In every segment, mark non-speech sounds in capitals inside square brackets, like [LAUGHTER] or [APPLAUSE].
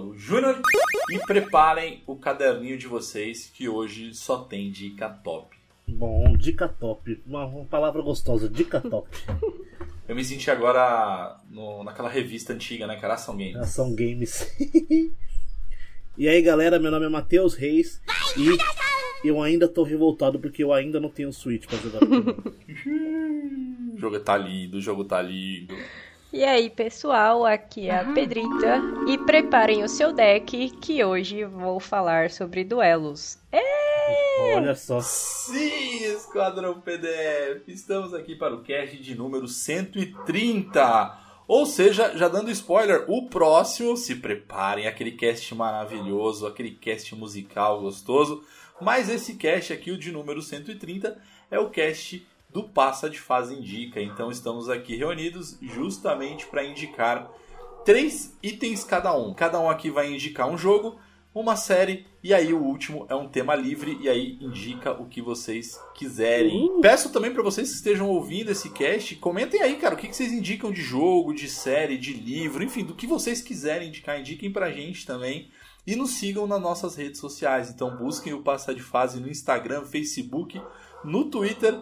Mauro Júnior e preparem o caderninho de vocês que hoje só tem dica top. Bom, dica top. Uma, uma palavra gostosa, dica top. [LAUGHS] Eu me senti agora no, naquela revista antiga, né, cara? Ação Games. Ação Games. [LAUGHS] e aí, galera, meu nome é Matheus Reis e eu ainda tô revoltado porque eu ainda não tenho Switch pra jogar [LAUGHS] o jogo tá lindo, o jogo tá lindo. E aí, pessoal, aqui é a Pedrita e preparem o seu deck que hoje vou falar sobre duelos. É! Olha só. Sim, Esquadrão PDF. Estamos aqui para o cast de número 130. Ou seja, já dando spoiler, o próximo, se preparem, aquele cast maravilhoso, aquele cast musical gostoso. Mas esse cast aqui, o de número 130, é o cast do Passa de Fase Indica. Então estamos aqui reunidos justamente para indicar três itens cada um. Cada um aqui vai indicar um jogo, uma série e aí o último é um tema livre e aí indica o que vocês quiserem. Peço também para vocês que estejam ouvindo esse cast, comentem aí, cara, o que vocês indicam de jogo, de série, de livro, enfim, do que vocês quiserem indicar, indiquem pra gente também. E nos sigam nas nossas redes sociais. Então busquem o Passa de Fase no Instagram, Facebook, no Twitter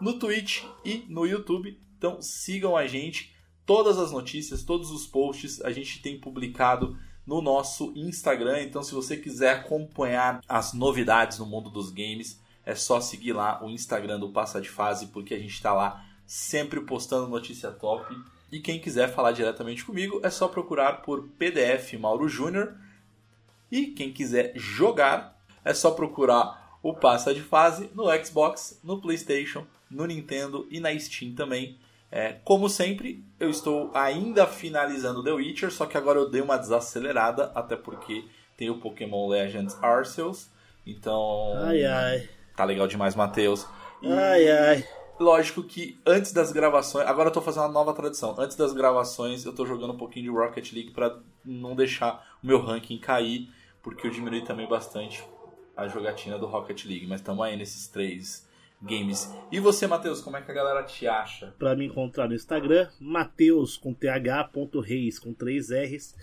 no Twitch e no YouTube. Então sigam a gente. Todas as notícias, todos os posts a gente tem publicado no nosso Instagram. Então, se você quiser acompanhar as novidades no mundo dos games, é só seguir lá o Instagram do Passa de Fase, porque a gente está lá sempre postando notícia top. E quem quiser falar diretamente comigo, é só procurar por PDF Mauro Júnior. E quem quiser jogar, é só procurar o Passa de Fase no Xbox, no PlayStation no Nintendo e na Steam também. É, como sempre, eu estou ainda finalizando The Witcher, só que agora eu dei uma desacelerada, até porque tem o Pokémon Legends Arceus. Então. Ai, ai. Tá legal demais, Matheus. Ai, ai. Lógico que antes das gravações. Agora eu tô fazendo uma nova tradição. Antes das gravações, eu tô jogando um pouquinho de Rocket League para não deixar o meu ranking cair, porque eu diminui também bastante a jogatina do Rocket League. Mas estamos aí nesses três games. E você, Matheus, como é que a galera te acha? Para me encontrar no Instagram, Mateus com th.reis com 3 R's.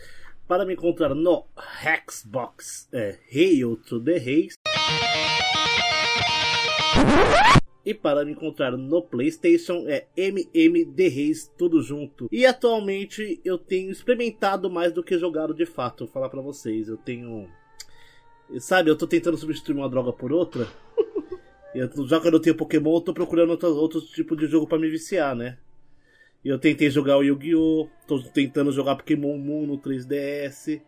Para me encontrar no Hexbox, é Hail to the Reis. E para me encontrar no PlayStation é MMD Reis, tudo junto. E atualmente eu tenho experimentado mais do que jogado de fato. Vou falar para vocês, eu tenho. Sabe, eu tô tentando substituir uma droga por outra. Eu, já que eu não tenho Pokémon, eu tô procurando outro, outro tipo de jogo para me viciar, né? Eu tentei jogar o Yu-Gi-Oh! Tô tentando jogar Pokémon Moon no 3DS.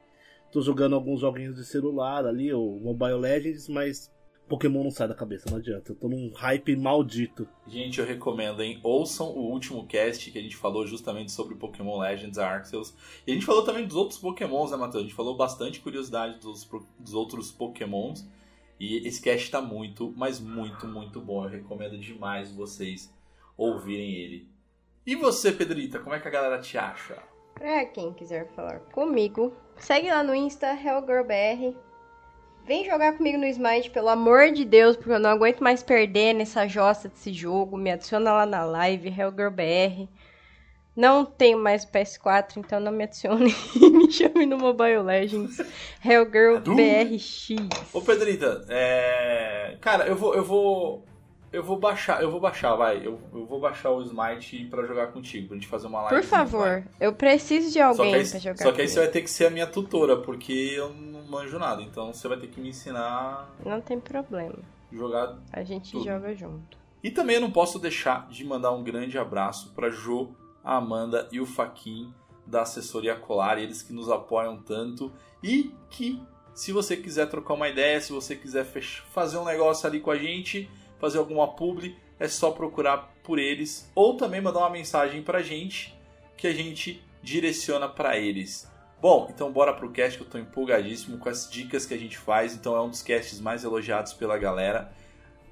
Tô jogando alguns joguinhos de celular ali, o Mobile Legends, mas Pokémon não sai da cabeça, não adianta. Eu tô num hype maldito. Gente, eu recomendo, hein? Ouçam o último cast que a gente falou justamente sobre Pokémon Legends Arceus. E a gente falou também dos outros Pokémons, né, Matheus? A gente falou bastante curiosidade dos, dos outros Pokémons. E esse cast tá muito, mas muito, muito bom. Eu recomendo demais vocês ouvirem ele. E você, Pedrita, como é que a galera te acha? Pra quem quiser falar comigo, segue lá no Insta, HellGirlBR. Vem jogar comigo no Smite, pelo amor de Deus, porque eu não aguento mais perder nessa jossa desse jogo. Me adiciona lá na live, HellGirlBR. Não tenho mais PS4, então não me adicione [LAUGHS] e me chame no Mobile Legends. Hellgirl BRX. Ô Pedrita, é... cara, eu vou, eu vou, eu vou baixar, eu vou baixar, vai, eu, eu vou baixar o Smite pra jogar contigo, pra gente fazer uma live. Por favor, eu preciso de alguém aí, pra jogar. Só que aí você vai ter que ser a minha tutora, porque eu não manjo nada, então você vai ter que me ensinar. Não tem problema. Jogar. A gente tudo. joga junto. E também eu não posso deixar de mandar um grande abraço pra Jo a Amanda e o Faquin da assessoria Colar, eles que nos apoiam tanto e que se você quiser trocar uma ideia, se você quiser fazer um negócio ali com a gente, fazer alguma publi, é só procurar por eles ou também mandar uma mensagem pra gente que a gente direciona para eles. Bom, então bora pro cast que eu tô empolgadíssimo com as dicas que a gente faz, então é um dos casts mais elogiados pela galera.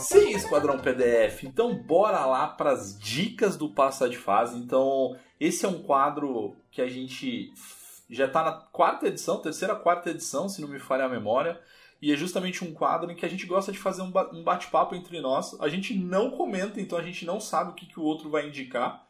Sim, Esquadrão PDF. Então bora lá para as dicas do Passa de Fase. Então, esse é um quadro que a gente já está na quarta edição, terceira, quarta edição, se não me falha a memória. E é justamente um quadro em que a gente gosta de fazer um bate-papo entre nós. A gente não comenta, então a gente não sabe o que, que o outro vai indicar.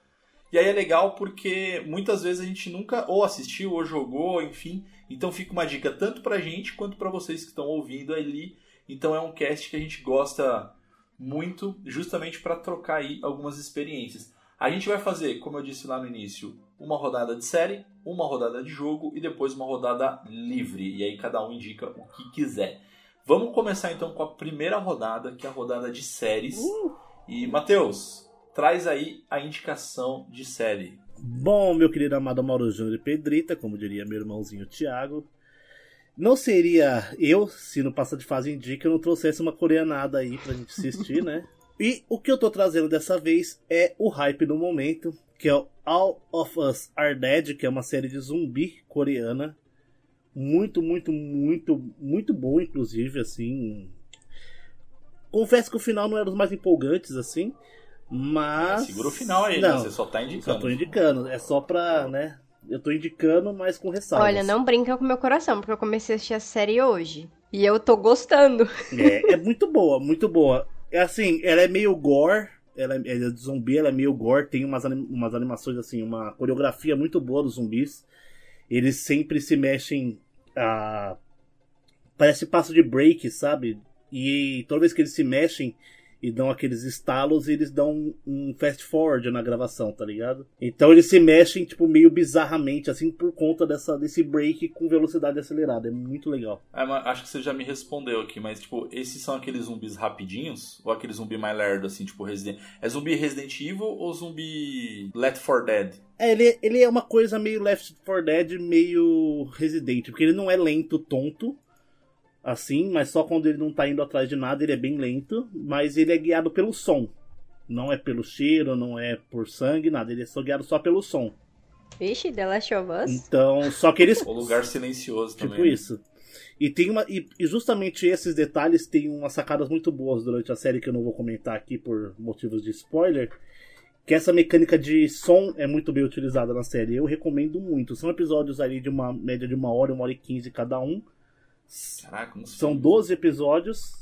E aí é legal porque muitas vezes a gente nunca ou assistiu ou jogou, enfim. Então fica uma dica tanto pra gente quanto para vocês que estão ouvindo ali. Então é um cast que a gente gosta muito, justamente para trocar aí algumas experiências. A gente vai fazer, como eu disse lá no início, uma rodada de série, uma rodada de jogo e depois uma rodada livre. E aí cada um indica o que quiser. Vamos começar então com a primeira rodada, que é a rodada de séries. Uh! E Matheus, traz aí a indicação de série. Bom, meu querido amado Mauro Júnior e Pedrita, como diria meu irmãozinho Thiago, não seria eu, se no Passa de Fase Indica, eu não trouxesse uma coreanada aí pra gente assistir, né? [LAUGHS] E o que eu tô trazendo dessa vez é o hype do momento, que é o All of Us Are Dead, que é uma série de zumbi coreana. Muito, muito, muito, muito boa, inclusive, assim. Confesso que o final não era dos mais empolgantes, assim. Mas. É, segura o final aí, né? não, né? Você só tá indicando. Só tô indicando. É só pra, né? Eu tô indicando, mas com ressalvas. Olha, não brinca com meu coração, porque eu comecei a assistir a série hoje. E eu tô gostando. É, [LAUGHS] é muito boa, muito boa. É assim, ela é meio gore, ela é, ela é de zumbi, ela é meio gore, tem umas, umas animações assim, uma coreografia muito boa dos zumbis. Eles sempre se mexem a. Parece passo de break, sabe? E toda vez que eles se mexem, e dão aqueles estalos e eles dão um fast forward na gravação, tá ligado? Então eles se mexem, tipo, meio bizarramente, assim, por conta dessa, desse break com velocidade acelerada. É muito legal. É, acho que você já me respondeu aqui, mas, tipo, esses são aqueles zumbis rapidinhos? Ou aquele zumbi mais lerdo, assim, tipo, Resident... É zumbi Resident Evil ou zumbi Left 4 Dead? É, ele, ele é uma coisa meio Left 4 Dead, meio Resident, porque ele não é lento, tonto, assim, mas só quando ele não tá indo atrás de nada ele é bem lento, mas ele é guiado pelo som. Não é pelo cheiro, não é por sangue, nada, ele é só guiado só pelo som. Vixe, The Last of Us. Então, só que eles. [LAUGHS] o lugar silencioso tipo também. Tipo isso. E tem uma. E, e, justamente esses detalhes têm umas sacadas muito boas durante a série que eu não vou comentar aqui por motivos de spoiler. Que essa mecânica de som é muito bem utilizada na série. Eu recomendo muito. São episódios ali de uma média de uma hora, uma hora e quinze cada um. Caraca, não São 12 episódios.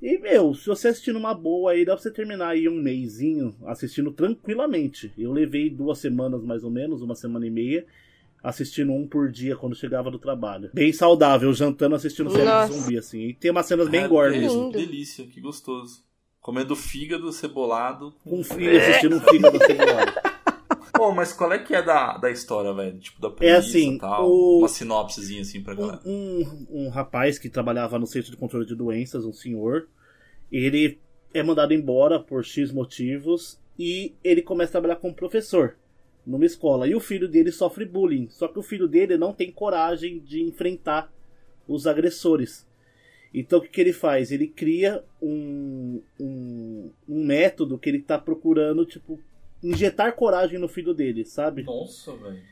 E, meu, se você assistir numa boa aí, dá pra você terminar aí um mêsinho assistindo tranquilamente. Eu levei duas semanas mais ou menos, uma semana e meia, assistindo um por dia quando chegava do trabalho. Bem saudável, jantando assistindo série de zumbi, assim. E tem umas cenas bem ah, gordas. Que delícia, que gostoso. Comendo fígado cebolado. Com um filho assistindo um fígado [LAUGHS] cebolado. Pô, mas qual é que é da, da história, velho? Tipo, da premissa é assim, tal, o... uma sinopsezinha assim pra galera. Um, um, um rapaz que trabalhava no Centro de Controle de Doenças, um senhor, ele é mandado embora por X motivos e ele começa a trabalhar como professor numa escola. E o filho dele sofre bullying. Só que o filho dele não tem coragem de enfrentar os agressores. Então o que, que ele faz? Ele cria um, um, um método que ele está procurando, tipo, injetar coragem no filho dele, sabe? Nossa, velho.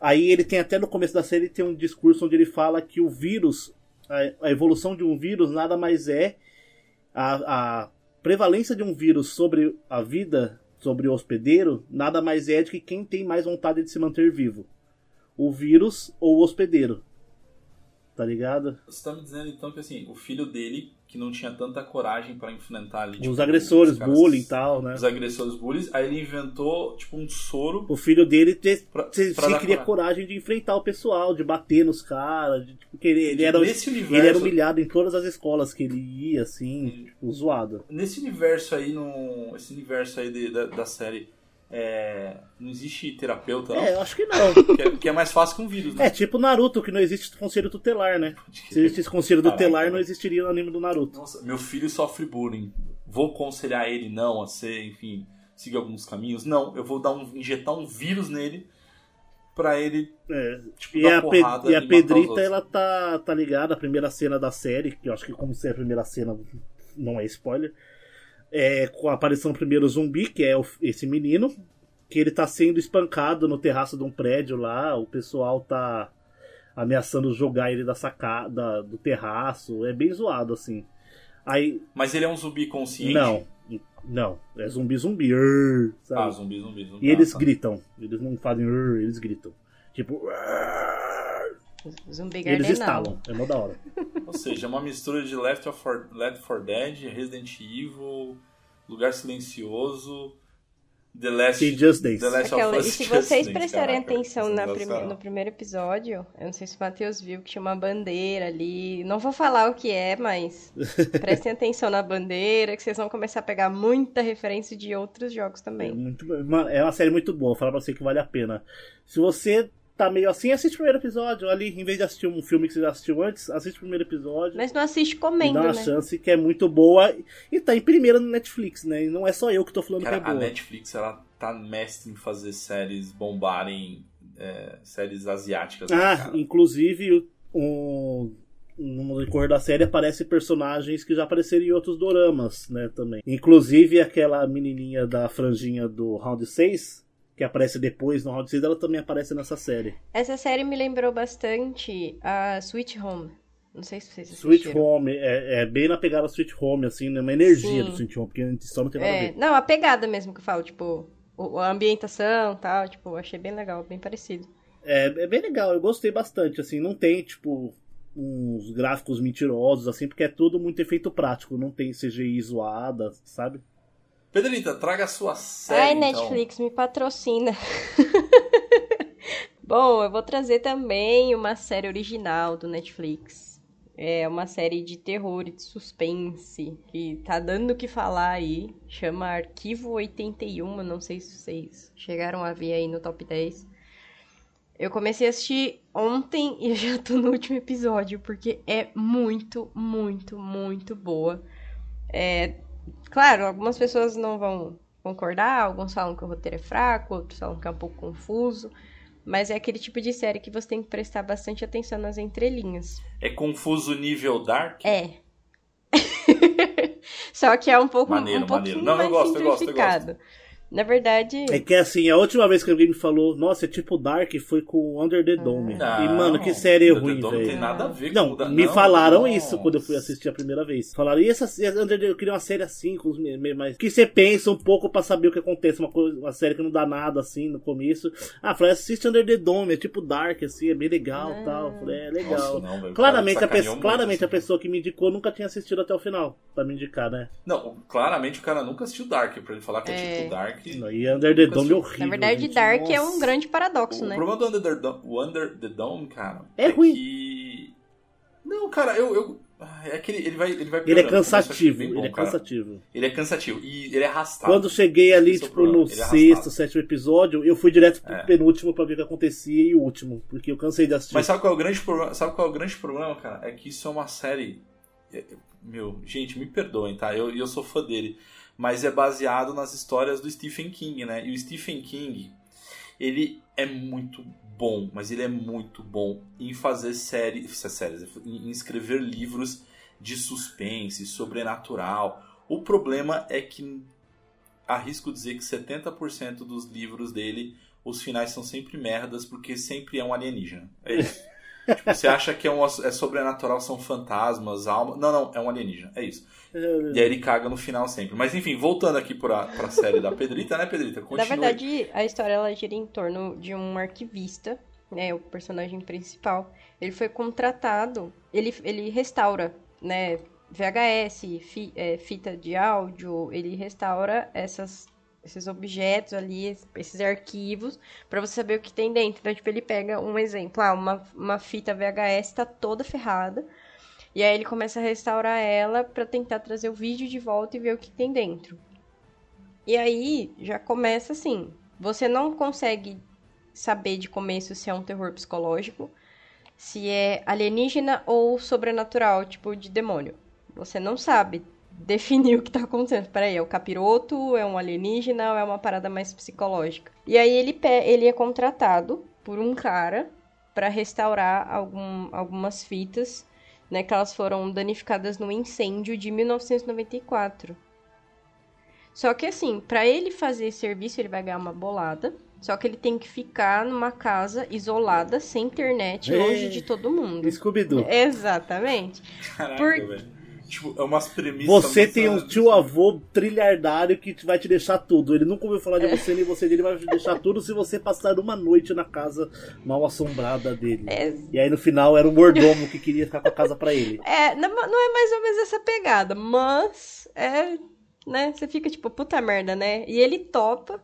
Aí ele tem até no começo da série tem um discurso onde ele fala que o vírus, a, a evolução de um vírus nada mais é a, a prevalência de um vírus sobre a vida, sobre o hospedeiro, nada mais é de que quem tem mais vontade de se manter vivo. O vírus ou o hospedeiro. Tá ligado? Você tá me dizendo então que assim, o filho dele que não tinha tanta coragem para enfrentar ali. Tipo, os agressores, os caras, bullying e tal, né? Os agressores bullies. Aí ele inventou, tipo, um soro. O filho dele ter, pra, se, pra se cria coragem de enfrentar o pessoal, de bater nos caras. Tipo, ele, ele, era, universo, ele era humilhado em todas as escolas que ele ia, assim, tipo, zoado. Nesse universo aí, no, esse universo aí de, da, da série é, não existe terapeuta, não? É, eu acho que não. [LAUGHS] que, é, que, é, mais fácil que um vírus, né? É, tipo Naruto, que não existe conselho tutelar, né? Se existisse conselho tutelar, não existiria o anime do Naruto. Nossa, meu filho sofre bullying. Vou aconselhar ele não a ser, enfim, seguir alguns caminhos? Não, eu vou dar um, injetar um vírus nele pra ele é. tipo, e, a e a Pedrita, ela tá, tá ligada à primeira cena da série, que eu acho que como se é a primeira cena, não é spoiler é, com a aparição do primeiro zumbi, que é o, esse menino, que ele tá sendo espancado no terraço de um prédio lá, o pessoal tá ameaçando jogar ele da sacada do terraço, é bem zoado assim. Aí. Mas ele é um zumbi consciente? Não. Não. É zumbi zumbi. Urr, sabe? Ah, zumbi, zumbi, zumbi. E eles Ah, tá. gritam. Eles não fazem urr, eles gritam. Tipo. Zumbi E eles Gardenal. estalam. É mó da hora. Ou seja, é uma mistura de Left 4, Left 4 Dead, Resident Evil, Lugar Silencioso, The Last, E Just Dance. The Last Aquela- of Us e se vocês prestarem caraca, atenção na prime- no primeiro episódio, eu não sei se o Matheus viu que tinha uma bandeira ali. Não vou falar o que é, mas [LAUGHS] prestem atenção na bandeira, que vocês vão começar a pegar muita referência de outros jogos É, também. muito, mano, é uma série muito boa, vou falar pra você que vale a pena. Se você tá meio assim, assiste o primeiro episódio ali, em vez de assistir um filme que você já assistiu antes, assiste o primeiro episódio. Mas não assiste comendo, dá uma né? chance que é muito boa e tá em primeira no Netflix, né? E não é só eu que tô falando Cara, que é a boa. Netflix, ela tá mestre em fazer séries bombarem, é, séries asiáticas. né, Ah, cara? inclusive, um, no decorrer da série aparecem personagens que já apareceram em outros doramas, né, também. Inclusive aquela menininha da franjinha do Round 6, que aparece depois no Round 6, ela também aparece nessa série. Essa série me lembrou bastante a Sweet Home. Não sei se vocês Sweet. Home, é, é bem na pegada Sweet Home, assim, né, uma energia Sim. do Sweet Home, porque a gente só não tem nada a É, ver. não, a pegada mesmo que eu falo, tipo, a ambientação e tal, tipo, achei bem legal, bem parecido. É, é bem legal, eu gostei bastante, assim, não tem, tipo, uns gráficos mentirosos, assim, porque é tudo muito efeito prático, não tem CGI zoada, sabe? Pedrita, traga a sua série, Ai, então. Netflix, me patrocina. [LAUGHS] Bom, eu vou trazer também uma série original do Netflix. É uma série de terror e de suspense que tá dando o que falar aí. Chama Arquivo 81, eu não sei se vocês chegaram a ver aí no top 10. Eu comecei a assistir ontem e [LAUGHS] já tô no último episódio, porque é muito, muito, muito boa. É, claro, algumas pessoas não vão concordar, alguns falam que o roteiro é fraco, outros falam que é um pouco confuso. Mas é aquele tipo de série que você tem que prestar bastante atenção nas entrelinhas. É confuso nível Dark? É. [LAUGHS] Só que é um pouco Maneiro, um maneiro. Não, eu mais gosto, eu gosto, eu simplificado. Na verdade, É que assim, a última vez que alguém me falou, nossa, é tipo Dark, foi com Under the Dome. Não, e, mano, que série The ruim, Dome Não tem velho. nada a ver Não, com o da- me não, falaram não. isso quando eu fui assistir a primeira vez. Falaram, e essa Under the, eu queria uma série assim, com os mas que você pensa um pouco pra saber o que acontece, uma, coisa, uma série que não dá nada assim no começo. Ah, falei, assiste Under the Dome, é tipo Dark, assim, é bem legal e tal. Falei, é legal. Nossa, não, velho, o claramente, cara a, pe- sacaneou muito, claramente a assim. pessoa que me indicou nunca tinha assistido até o final, pra me indicar, né? Não, claramente o cara nunca assistiu Dark, pra ele falar que é, É. tipo Dark. E Under the Dome é horrível. na verdade, gente. Dark é Nossa. um grande paradoxo, O né? problema do Under the, Dome, o Under the Dome, cara, É ruim. que... Não, cara, eu... eu... ah, É que ele, ele vai, ele vai Ele é cansativo, bom, ele é cara. cansativo. Ele é cansativo e ele é arrastado. Quando cheguei ali, Esse é o tipo, no é sexto, arrastado. sétimo episódio, eu fui direto pro É. penúltimo pra ver o que acontecia e o último, porque eu cansei de assistir. Mas sabe qual é o grande problema? Sabe qual é o grande problema, cara? É que isso é uma série. é- Meu, gente, me perdoem, tá? Eu, eu sou fã dele. Mas é baseado nas histórias do Stephen King, né? E o Stephen King, ele é muito bom, mas ele é muito bom em fazer séries, séries em escrever livros de suspense, sobrenatural. O problema é que arrisco dizer que 70% dos livros dele, os finais são sempre merdas, porque sempre é um alienígena. É isso. [LAUGHS] tipo, você acha que é, um, é sobrenatural, são fantasmas, alma. Não, não, é um alienígena. É isso. E aí ele caga no final sempre. Mas enfim, voltando aqui pra, pra série da Pedrita, né, Pedrita? Continua. Na verdade, a história ela gira em torno de um arquivista, né, o personagem principal. Ele foi contratado, ele, ele restaura, né, VHS, fi- é, fita de áudio, ele restaura essas, esses objetos ali, es- esses arquivos, pra você saber o que tem dentro. Então, tipo, ele pega um exemplo, ah, uma, uma fita VHS tá toda ferrada, e aí ele começa a restaurar ela pra tentar trazer o vídeo de volta e ver o que tem dentro. E aí já começa assim: você não consegue saber de começo se é um terror psicológico, se é alienígena ou sobrenatural, tipo de demônio. Você não sabe definir o que tá acontecendo. Peraí, é o capiroto, é um alienígena ou é uma parada mais psicológica? E aí ele, ele é contratado por um cara para restaurar algum, algumas fitas, né, que elas foram danificadas no incêndio de 1994. Só que assim, pra ele fazer esse serviço, ele vai ganhar uma bolada. Só que ele tem que ficar numa casa isolada, sem internet, É. longe de todo mundo. Scooby-Doo. Exatamente. Caraca, por- velho. Tipo, é umas premissas. Você tem um tio avô trilhardário que vai te deixar tudo. Ele nunca ouviu falar de você, nem você dele vai te deixar tudo se você passar uma noite na casa mal assombrada dele. É. E aí no final era o mordomo que queria ficar com a casa pra ele. É, não, não é mais ou menos essa pegada, mas é, né, você fica tipo, puta merda, né? E ele topa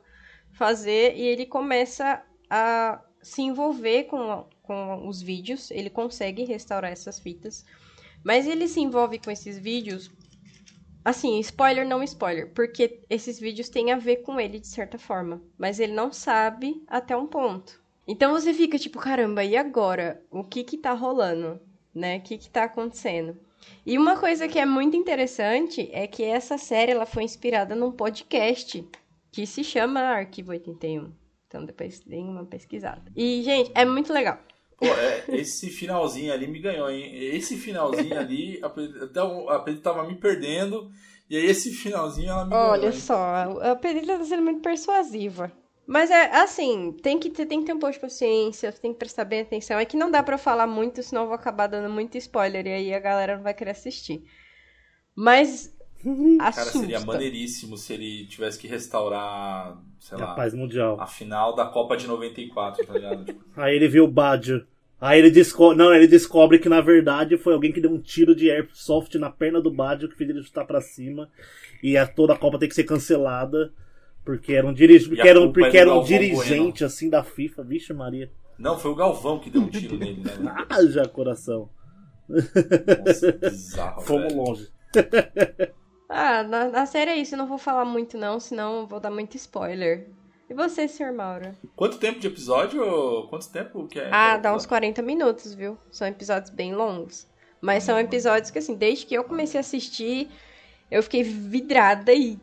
fazer e ele começa a se envolver com, com os vídeos, ele consegue restaurar essas fitas. Mas ele se envolve com esses vídeos. Assim, spoiler não spoiler, porque esses vídeos têm a ver com ele de certa forma, mas ele não sabe até um ponto. Então você fica tipo, caramba, e agora? O que que tá rolando? Né? O que que tá acontecendo? E uma coisa que é muito interessante é que essa série ela foi inspirada num podcast que se chama Arquivo 81. Então depois deem uma pesquisada. E, gente, é muito legal. Pô, é, esse finalzinho ali me ganhou, hein? Esse finalzinho ali, [LAUGHS] até o, a Pedro tava me perdendo. E aí esse finalzinho ela me Olha ganhou. só, a Pedro tá sendo muito persuasiva. Mas é assim, tem que, ter, tem que ter um pouco de paciência, tem que prestar bem atenção. É que não dá pra eu falar muito, senão eu vou acabar dando muito spoiler e aí a galera não vai querer assistir. Mas [LAUGHS] Cara, assusta. seria maneiríssimo se ele tivesse que restaurar, sei A lá, paz mundial. a final da Copa de 94, tá ligado? [LAUGHS] Tipo, Aí ele viu o Badger. Aí ele descobre. Não, ele descobre que na verdade foi alguém que deu um tiro de airsoft na perna do Badger que fez ele chutar pra cima. E a, toda a Copa tem que ser cancelada. Porque era um, dirige... Porque era um, é porque era um Galvão dirigente Bueno. assim da FIFA. Vixe, Maria. Não, foi o Galvão que deu um tiro nele, né? [LAUGHS] Haja coração. Nossa, bizarro. [LAUGHS] Fomos velho. longe. Ah, na, na série é isso, eu não vou falar muito não, senão vou dar muito spoiler. E você, Sr. Mauro? Quanto tempo de episódio? Quanto tempo que é? Ah, dá uns episódio? 40 minutos, viu? São episódios bem longos. Mas são episódios que, assim, desde que eu comecei a assistir, eu fiquei vidrada e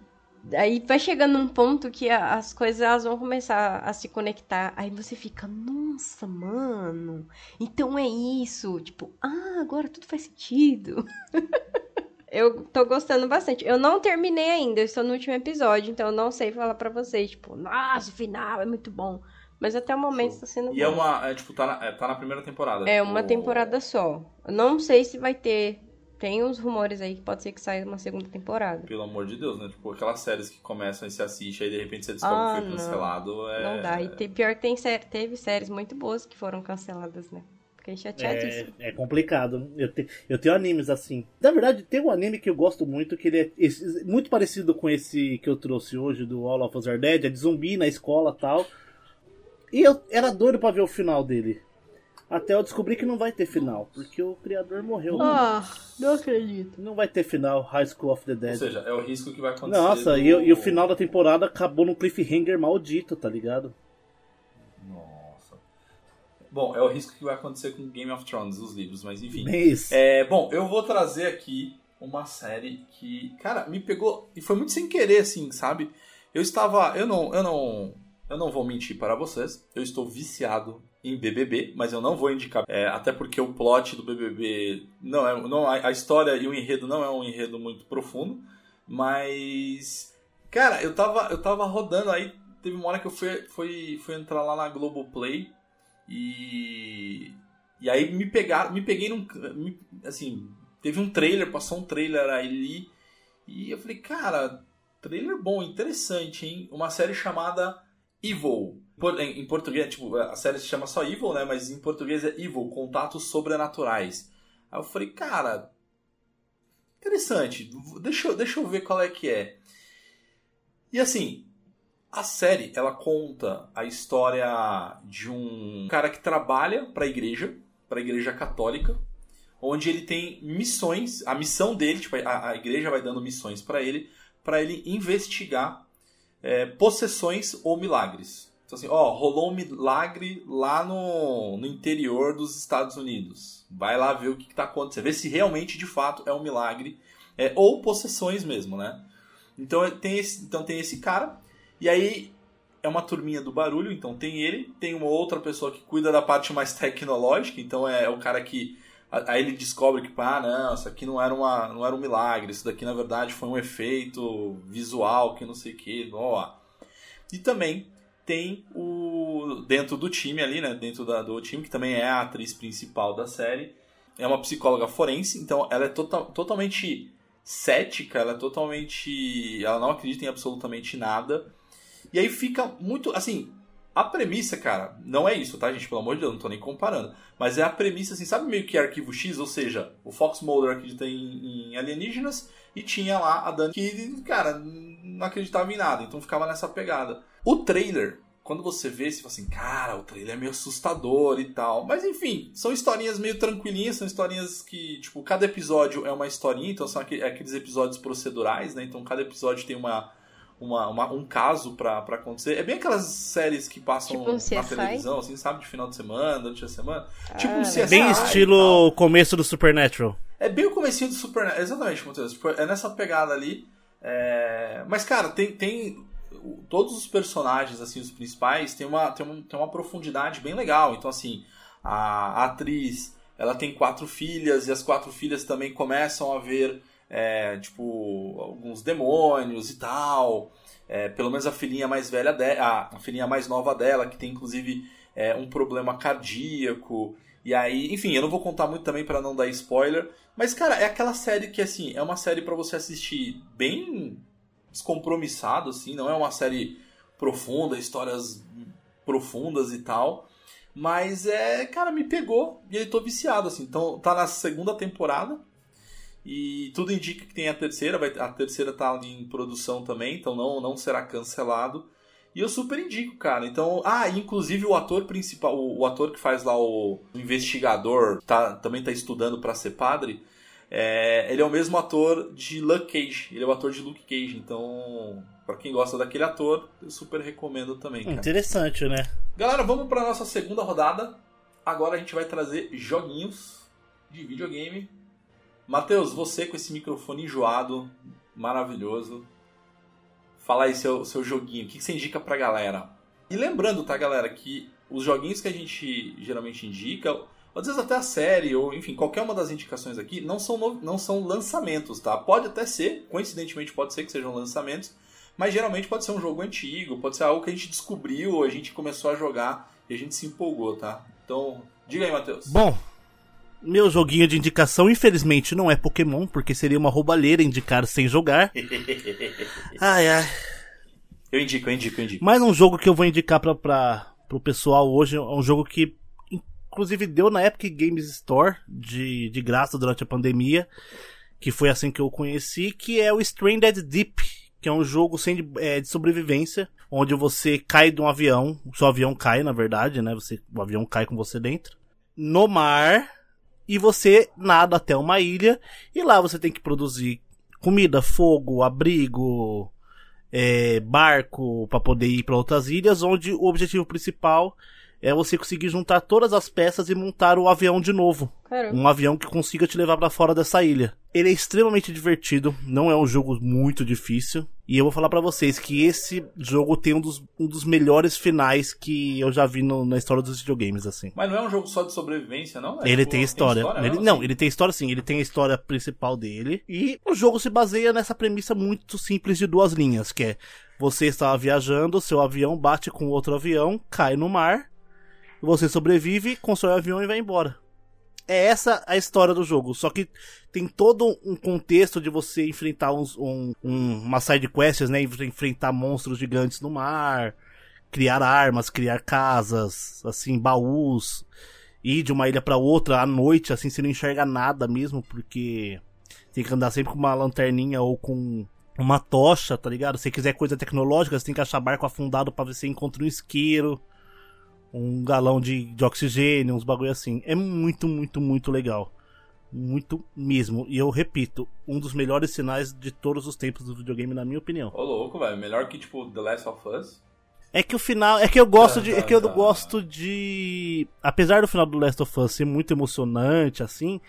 aí vai chegando num ponto que as coisas elas vão começar a se conectar. Aí você fica, nossa, mano, então é isso. Tipo, ah, agora tudo faz sentido. [LAUGHS] Eu tô gostando bastante. Eu não terminei ainda, eu estou no último episódio, então eu não sei falar pra vocês, tipo, nossa, o final é muito bom. Mas até o momento está sendo E bom. é uma. É, tipo, tá na, é, tá na primeira temporada. É tipo, uma temporada só. Eu não sei se vai ter. Tem uns rumores aí que pode ser que saia uma segunda temporada. Pelo amor de Deus, né? Tipo, aquelas séries que começam e se assiste, aí de repente você descobre Ah, que foi não. cancelado. É... Não dá. E te- pior que tem teve séries muito boas que foram canceladas, né? Fiquei chateadíssimo. É, é complicado. Eu, te- eu tenho animes assim. Na verdade, tem um anime que eu gosto muito, que ele é esse- muito parecido com esse que eu trouxe hoje, do All of Us Are Dead, é de zumbi na escola tal. E eu era doido pra ver o final dele. Até eu descobri que não vai ter final, porque o criador morreu. Ah, não acredito. Não vai ter final High School of the Ou Dead. seja, é o risco que vai acontecer. Nossa, do- e, e o final da temporada acabou num cliffhanger maldito, tá ligado? Bom, é o risco que vai acontecer com Game of Thrones, os livros, mas enfim. Bem isso. É, bom, eu vou trazer aqui uma série que, cara, me pegou e foi muito sem querer, assim, sabe? Eu estava, eu não, eu não, eu não vou mentir para vocês. Eu estou viciado em BBB, mas eu não vou indicar, é, até porque o plot do BBB não é, não a a história e o enredo não é um enredo muito profundo, mas, cara, eu tava, eu tava rodando aí, teve uma hora que eu fui, fui, fui entrar lá na Globoplay e e aí me pegaram, me peguei num. me- assim, teve um trailer, passou um trailer ali. E eu falei, cara, trailer bom, interessante, hein? Uma série chamada Evil. Em, português, tipo, a série se chama só Evil, né? Mas em português é Evil, Contatos Sobrenaturais. Aí eu falei, cara, interessante, deixa, deixa eu ver qual é que é. E assim, a série, ela conta a história de um cara que trabalha para a igreja, para a igreja católica, onde ele tem missões, a missão dele, tipo, a, a igreja vai dando missões para ele, para ele investigar é, possessões ou milagres. Então assim, ó, rolou um milagre lá no, no interior dos Estados Unidos. Vai lá ver o que, está acontecendo, ver se realmente de fato é um milagre é, ou possessões mesmo, né? Então tem esse, então tem esse cara e aí é uma turminha do barulho, então tem ele, tem uma outra pessoa que cuida da parte mais tecnológica, então é o cara que aí ele descobre que, ah, não, isso aqui não era, uma, não era um milagre, isso daqui na verdade foi um efeito visual, que não sei o que, ó. E também tem o dentro do time ali, né, dentro da, do time, que também é a atriz principal da série, é uma psicóloga forense, então ela é tota totalmente cética, ela é totalmente. Ela não acredita em absolutamente nada. E aí fica muito. Assim, a premissa, cara, não é isso, tá, gente? Pelo amor de Deus, não tô nem comparando. Mas é a premissa, assim, sabe meio que arquivo X? Ou seja, o Fox Mulder acredita em, em alienígenas e tinha lá a Dani que, cara, não acreditava em nada. Então ficava nessa pegada. O trailer, quando você vê, você fala assim, cara, o trailer é meio assustador e tal. Mas enfim, são historinhas meio tranquilinhas, são historinhas que, tipo, cada episódio é uma historinha, então são aqueles episódios procedurais, né? Então cada episódio tem uma uma, uma, um caso pra, pra acontecer. É bem aquelas séries que passam Tipo um na televisão, assim, sabe? De final de semana, durante a semana. tipo um Ah, CSI. Bem estilo começo do Supernatural. é bem o comecinho do Super... Exatamente, Matheus. Tipo, é nessa pegada ali. É, Mas, cara, tem, tem... Todos os personagens, assim, os principais, tem uma, tem, uma, tem uma profundidade bem legal. Então, assim, a, a atriz, ela tem quatro filhas, e as quatro filhas também começam a ver, é, tipo, alguns demônios e tal. É, pelo menos a filhinha mais velha dela, a, filhinha mais nova dela, que tem, inclusive, é, um problema cardíaco. E aí, enfim, eu não vou contar muito também para não dar spoiler, mas cara, é aquela série que assim, é uma série para você assistir bem descompromissado assim, não é uma série profunda, histórias profundas e tal, mas é, cara, me pegou e eu tô viciado assim. Então, tá na segunda temporada e tudo indica que tem a terceira, vai, a terceira tá ali em produção também, então não não será cancelado. E eu super indico, cara. Então, ah, inclusive o ator principal, o, o ator que faz lá o, investigador, tá, também tá estudando para ser padre. É, ele é o mesmo ator de Luke Cage. Ele é o ator de Luke Cage. Então, para quem gosta daquele ator, eu super recomendo também, cara. Interessante, né? Galera, vamos para nossa segunda rodada. Agora a gente vai trazer joguinhos de videogame. Matheus, você com esse microfone enjoado, maravilhoso. Fala aí seu, seu joguinho, o que você indica pra galera? E lembrando, tá, galera, que os joguinhos que a gente geralmente indica, ou às vezes até a série, ou enfim, qualquer uma das indicações aqui, não são, no- não são lançamentos, tá? Pode até ser, coincidentemente pode ser que sejam lançamentos, mas geralmente pode ser um jogo antigo, pode ser algo que a gente descobriu, a gente começou a jogar e a gente se empolgou, tá? Então, diga aí, Matheus. Bom, meu joguinho de indicação, infelizmente, não é Pokémon, porque seria uma roubalheira indicar sem jogar. [LAUGHS] Ai, ai. eu indico, eu indico, eu indico. Mais um jogo que eu vou indicar pra, pra, pro pessoal hoje é um jogo que, inclusive, deu na Epic Games Store de, de graça durante a pandemia, que foi assim que eu conheci, que é o Stranded Deep, que é um jogo sem, de- é, de sobrevivência, onde você cai de um avião, o seu avião cai, na verdade, né? Você, o avião cai com você dentro, no mar, e você nada até uma ilha, e lá você tem que produzir comida, fogo, abrigo, é, barco para poder ir para outras ilhas, onde o objetivo principal é você conseguir juntar todas as peças e montar o avião de novo. Caramba. Um avião que consiga te levar para fora dessa ilha. Ele é extremamente divertido, não é um jogo muito difícil. E eu vou falar pra vocês que esse jogo tem um dos, um dos melhores finais que eu já vi no- na história dos videogames, assim. Mas não é um jogo só de sobrevivência, não? É Ele tipo, tem história. Ele- mesmo, não, assim? ele tem história sim. Ele tem a história principal dele. E o jogo se baseia nessa premissa muito simples de duas linhas, que é você está viajando, seu avião bate com outro avião, cai no mar, você sobrevive, constrói o avião e vai embora. É essa a história do jogo. Só que tem todo um contexto de você enfrentar uns, um, um, uma side quests, né? Enfrentar monstros gigantes no mar, criar armas, criar casas, assim, baús, ir de uma ilha pra outra à noite, assim, você não enxerga nada mesmo, porque tem que andar sempre com uma lanterninha ou com uma tocha, tá ligado? Se quiser coisa tecnológica, você tem que achar barco afundado pra ver se você encontra um isqueiro, um galão de, de oxigênio, uns bagulho assim. É muito, muito, muito legal. Muito mesmo. E eu repito, um dos melhores sinais de todos os tempos do videogame, na minha opinião. Ô, louco, velho. Melhor que, tipo, The Last of Us. É que o final. É que eu gosto de. É que eu Tá, tá, tá. gosto de. Apesar do final do Last of Us ser muito emocionante, assim.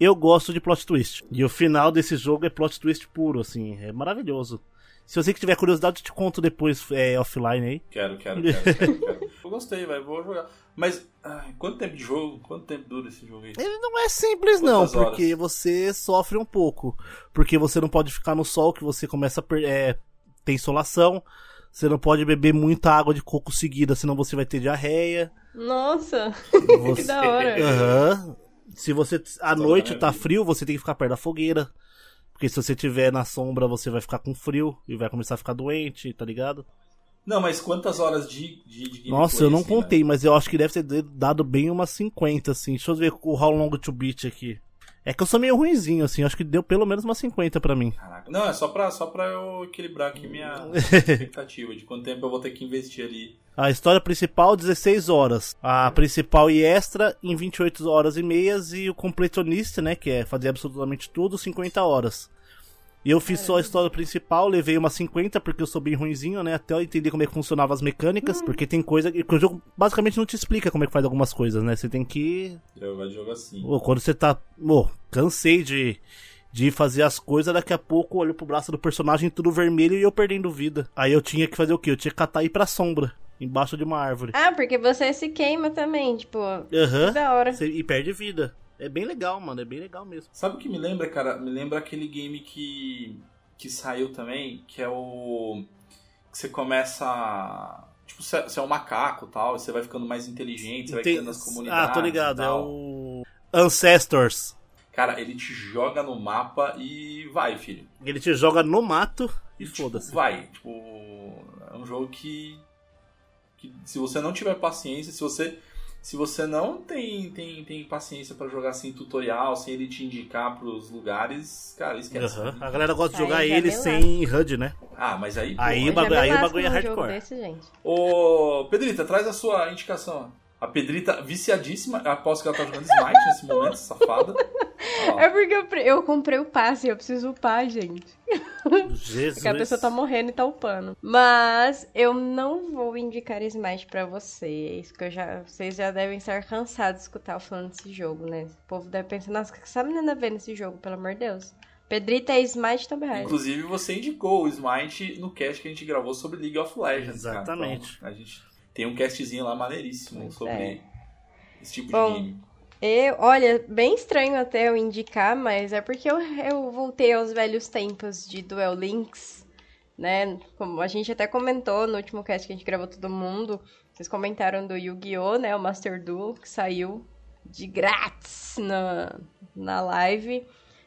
Eu gosto de plot twist. E o final desse jogo é plot twist puro, assim. É maravilhoso. Se você que tiver curiosidade, eu te conto depois é, offline aí. Quero, quero, quero, quero, quero. [LAUGHS] Eu gostei, velho. Vou jogar. Mas, ai, quanto tempo de jogo? Quanto tempo dura esse jogo aí? Ele não é simples, não, Quantas horas? porque você sofre um pouco. Porque você não pode ficar no sol, que você começa a per... é, ter insolação. Você não pode beber muita água de coco seguida, senão você vai ter diarreia. Nossa, [LAUGHS] Você... que da hora. Aham. Se você. À noite tá frio, você tem que ficar perto da fogueira. Porque se você tiver na sombra, você vai ficar com frio e vai começar a ficar doente, tá ligado? Não, mas quantas horas de, de, de Nossa, eu não assim, contei, né? mas eu acho que deve ter dado bem umas 50, assim. Deixa eu ver o How Long to Beat aqui. É que eu sou meio ruinzinho, assim. Acho que deu pelo menos umas 50 pra mim. Caraca. Não, é só pra, só pra eu equilibrar aqui minha [LAUGHS] expectativa de quanto tempo eu vou ter que investir ali. A história principal, 16 horas. A principal e extra, em 28 horas e meias. E o completionista, né, que é fazer absolutamente tudo, 50 horas. E eu fiz só a história principal, levei umas 50, porque eu sou bem ruinzinho, né? Até eu entender como é que funcionavam as mecânicas, porque tem coisa que o jogo basicamente não te explica como é que faz algumas coisas, né? Você tem que. Gosto de jogo assim. Ô, quando você tá. Ô, cansei de, de fazer as coisas, daqui a pouco eu olho pro braço do personagem tudo vermelho e eu perdendo vida. Aí eu tinha que fazer o quê? Eu tinha que catar e ir pra sombra, embaixo de uma árvore. Ah, porque você se queima também, tipo, Aham. da hora. E perde vida. É bem legal, mano. É bem legal mesmo. Sabe o que me lembra, cara? Me lembra aquele game que, que saiu também, que é o. que você começa. Tipo, você você é um macaco e tal, e você vai ficando mais inteligente, você vai Tem- criando as comunidades. Ah, tô ligado. e É o. Ancestors. Cara, ele te joga no mapa e vai, filho. Ele te joga no mato e tipo, foda-se. Vai. Tipo, é um jogo que, que se você não tiver paciência, se você se você não tem tem, tem paciência pra jogar sem tutorial, sem ele te indicar pros lugares, cara, esquece. Aham. A galera gosta de Aí jogar já ele sem HUD, né? Ah, mas aí, pô, Aí aí- o bagulho- aí o bagulho é hardcore. Desse, gente. Ô, Pedrita, traz a sua indicação. A Pedrita viciadíssima, aposto que ela tá jogando Smite nesse momento, safada. Ó, É porque eu, eu comprei o passe, eu preciso upar, gente. Jesus. Porque a pessoa tá morrendo e tá upando. Mas eu não vou indicar Smite pra vocês, porque eu já, vocês já devem estar cansados de escutar eu falando desse jogo, né? O povo deve pensar, nossa, o que essa menina vê nesse jogo, pelo amor de Deus? Pedrita é Smite Raider. Inclusive, você indicou o Smite no cast que a gente gravou sobre League of Legends. cara. Exatamente. Então, a gente tem um castzinho lá maneiríssimo Pois sobre é. esse tipo Bom, de game. Eu, olha, bem estranho até eu indicar, mas é porque eu, eu voltei aos velhos tempos de Duel Links, né? Como a gente até comentou no último cast que a gente gravou todo mundo, vocês comentaram do Yu-Gi-Oh, né? O Master Duel, que saiu de grátis na, na live,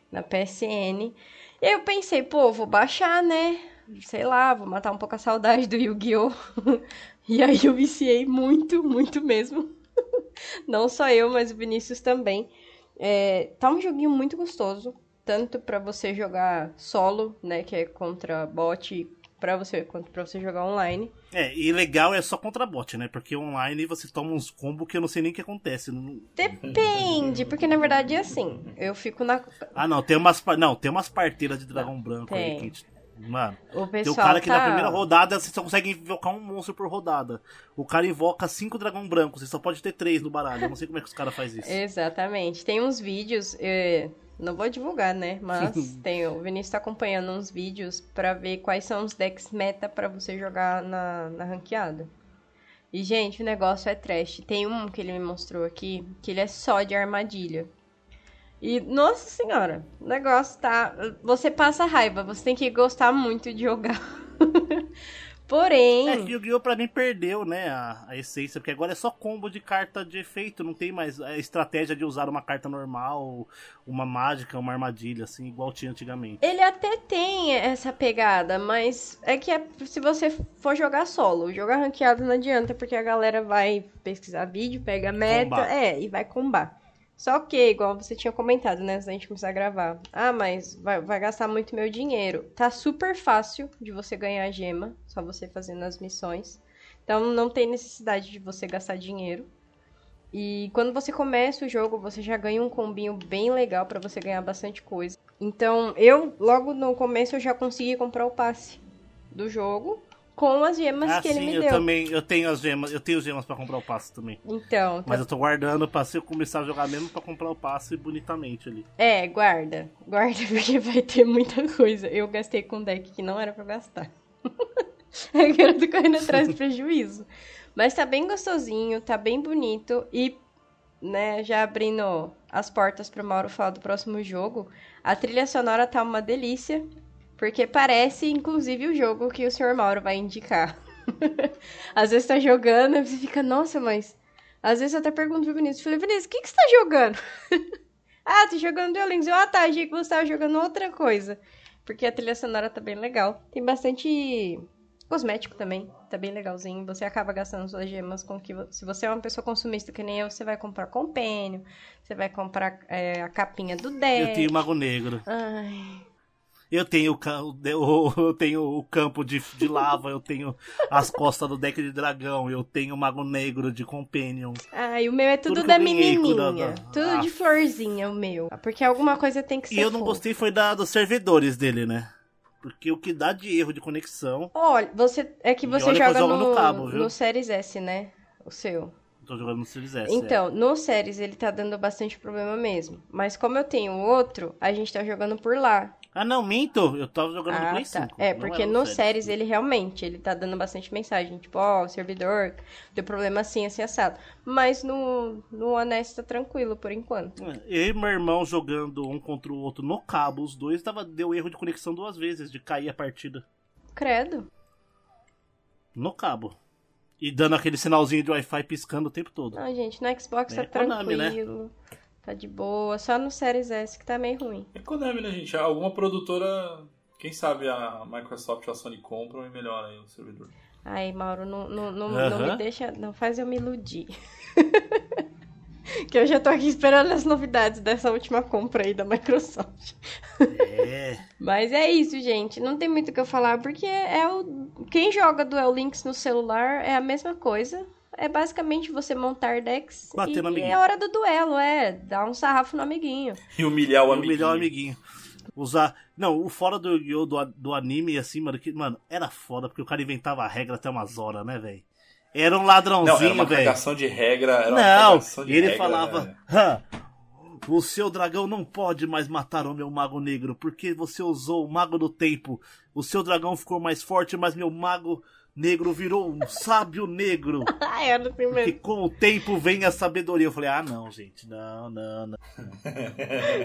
na PSN. E aí eu pensei, pô, vou baixar, né? Sei lá, vou matar um pouco a saudade do Yu-Gi-Oh! [LAUGHS] e aí eu viciei muito, muito mesmo. [LAUGHS] Não só eu, mas o Vinícius também. É, tá um joguinho muito gostoso, tanto pra você jogar solo, né, que é contra bot, pra você quanto para você jogar online. É, e legal é só contra bot, né? Porque online você toma uns combos que eu não sei nem o que acontece. Não- Depende, porque na verdade é assim. Eu fico na Ah, não, tem umas, não, tem umas parteiras de dragão branco aí tem. que a gente... Mano, o tem o cara que tá... na primeira rodada você só consegue invocar um monstro por rodada. O cara invoca cinco dragão brancos, você só pode ter três no baralho. Eu não sei como é que os caras fazem isso. Exatamente. Tem uns vídeos, eh, não vou divulgar, né? Mas tem, o Vinícius tá acompanhando uns vídeos pra ver quais são os decks meta pra você jogar na, na ranqueada. E, gente, o negócio é trash. Tem um que ele me mostrou aqui, que ele é só de armadilha. E, nossa senhora, o negócio tá. Você passa raiva, você tem que gostar muito de jogar. [LAUGHS] Porém. É que o Yu-Gi-Oh! pra mim perdeu, né, a, a essência, porque agora é só combo de carta de efeito, não tem mais a estratégia de usar uma carta normal, uma mágica, uma armadilha, assim, igual tinha antigamente. Ele até tem essa pegada, mas é que é- se você for jogar solo, jogar ranqueado não adianta, porque a galera vai pesquisar vídeo, pega meta, Combar. é, e vai combar. Só que, igual você tinha comentado, né, antes da gente começar a gravar. Ah, mas vai, vai gastar muito meu dinheiro. Tá super fácil de você ganhar gema, só você fazendo as missões. Então não tem necessidade de você gastar dinheiro. E quando você começa o jogo, você já ganha um combinho bem legal pra você ganhar bastante coisa. Então, eu logo no começo eu já consegui comprar o passe do jogo com as gemas ah, que ele sim, me eu deu. também, eu tenho as gemas, eu tenho gemas pra comprar o passe também. Então, Mas tá- eu tô guardando pra se eu começar a jogar mesmo pra comprar o passe bonitamente ali. é, guarda. Guarda [LAUGHS] porque vai ter muita coisa. Eu gastei com deck que não era pra gastar. Agora [LAUGHS] eu tô correndo atrás do [LAUGHS] prejuízo. Mas tá bem gostosinho, tá bem bonito e, né, já abrindo as portas pro Mauro falar do próximo jogo, a trilha sonora tá uma delícia, porque parece, inclusive, o jogo que o Sr. Mauro vai indicar. [LAUGHS] Às vezes tá jogando e você fica, nossa, mas Às vezes eu até pergunto pro Vinícius, falei, Vinícius, o que, que você tá jogando? [LAUGHS] ah, tô jogando Duel. Eu, ah, tá, achei que você tava jogando outra coisa. Porque a trilha sonora tá bem legal. Tem bastante cosmético também, tá bem legalzinho. Você acaba gastando suas gemas com que. Se você é uma pessoa consumista que nem eu, você vai comprar compênio, você vai comprar é, a capinha do deck. Eu tenho Mago Negro. Ai. Eu tenho, [LAUGHS] eu tenho o campo de, de lava, eu tenho as costas do deck de dragão, eu tenho o Mago Negro de Companion. Ah, e o meu é tudo, tudo da menininha. Tudo ah. de florzinha, o meu. Porque alguma coisa tem que ser. E eu não gostei foi da, dos servidores dele, né? Porque o que dá de erro de conexão. Olha, você. É que você joga no, no, cabo, no Series S, né? O seu. Tô jogando no Series S. Então, é. no Series ele tá dando bastante problema mesmo. Mas como eu tenho outro, a gente tá jogando por lá. Ah, não, minto. Eu tava jogando ah, no Play tá. 5. É, porque no séries ele realmente, ele tá dando bastante mensagem. Tipo, ó, oh, o servidor deu problema assim, assim, assado. Mas no, no One tá tranquilo, por enquanto. É, eu e meu irmão jogando um contra o outro no cabo, os dois, tava, deu erro de conexão duas vezes, de cair a partida. Credo. No cabo. E dando aquele sinalzinho de Wi-Fi piscando o tempo todo. Ah, gente, no Xbox é, tá Konami, né? tranquilo. Né? Tá de boa, só no Series S que tá meio ruim. É Konami, né, gente? Alguma produtora, quem sabe a Microsoft ou a Sony compram e melhora aí o servidor. Ai, Mauro, não, não, não, não me deixa, não faz eu me iludir. [LAUGHS] que eu já tô aqui esperando as novidades dessa última compra aí da Microsoft. É. [LAUGHS] Mas é isso, gente. Não tem muito o que eu falar, porque é o. Quem joga Duel Links no celular é a mesma coisa é basicamente você montar decks Bater e, e é hora do duelo, é. Dar um sarrafo no amiguinho. E humilhar o amiguinho. Humilhar o amiguinho. Usar. Não, o fora do do, do anime, assim, mano, que, mano, era foda, porque o cara inventava a regra até umas horas, né, velho? Era um ladrãozinho, velho. Era uma de regra. Era não, de ele regra, falava. O seu dragão não pode mais matar o meu mago negro, porque você usou o mago do tempo. O seu dragão ficou mais forte, mas meu mago negro virou um sábio negro. [LAUGHS] Ah, era assim mesmo. Porque com o tempo vem a sabedoria. Eu falei, ah, não, gente, não, não, não.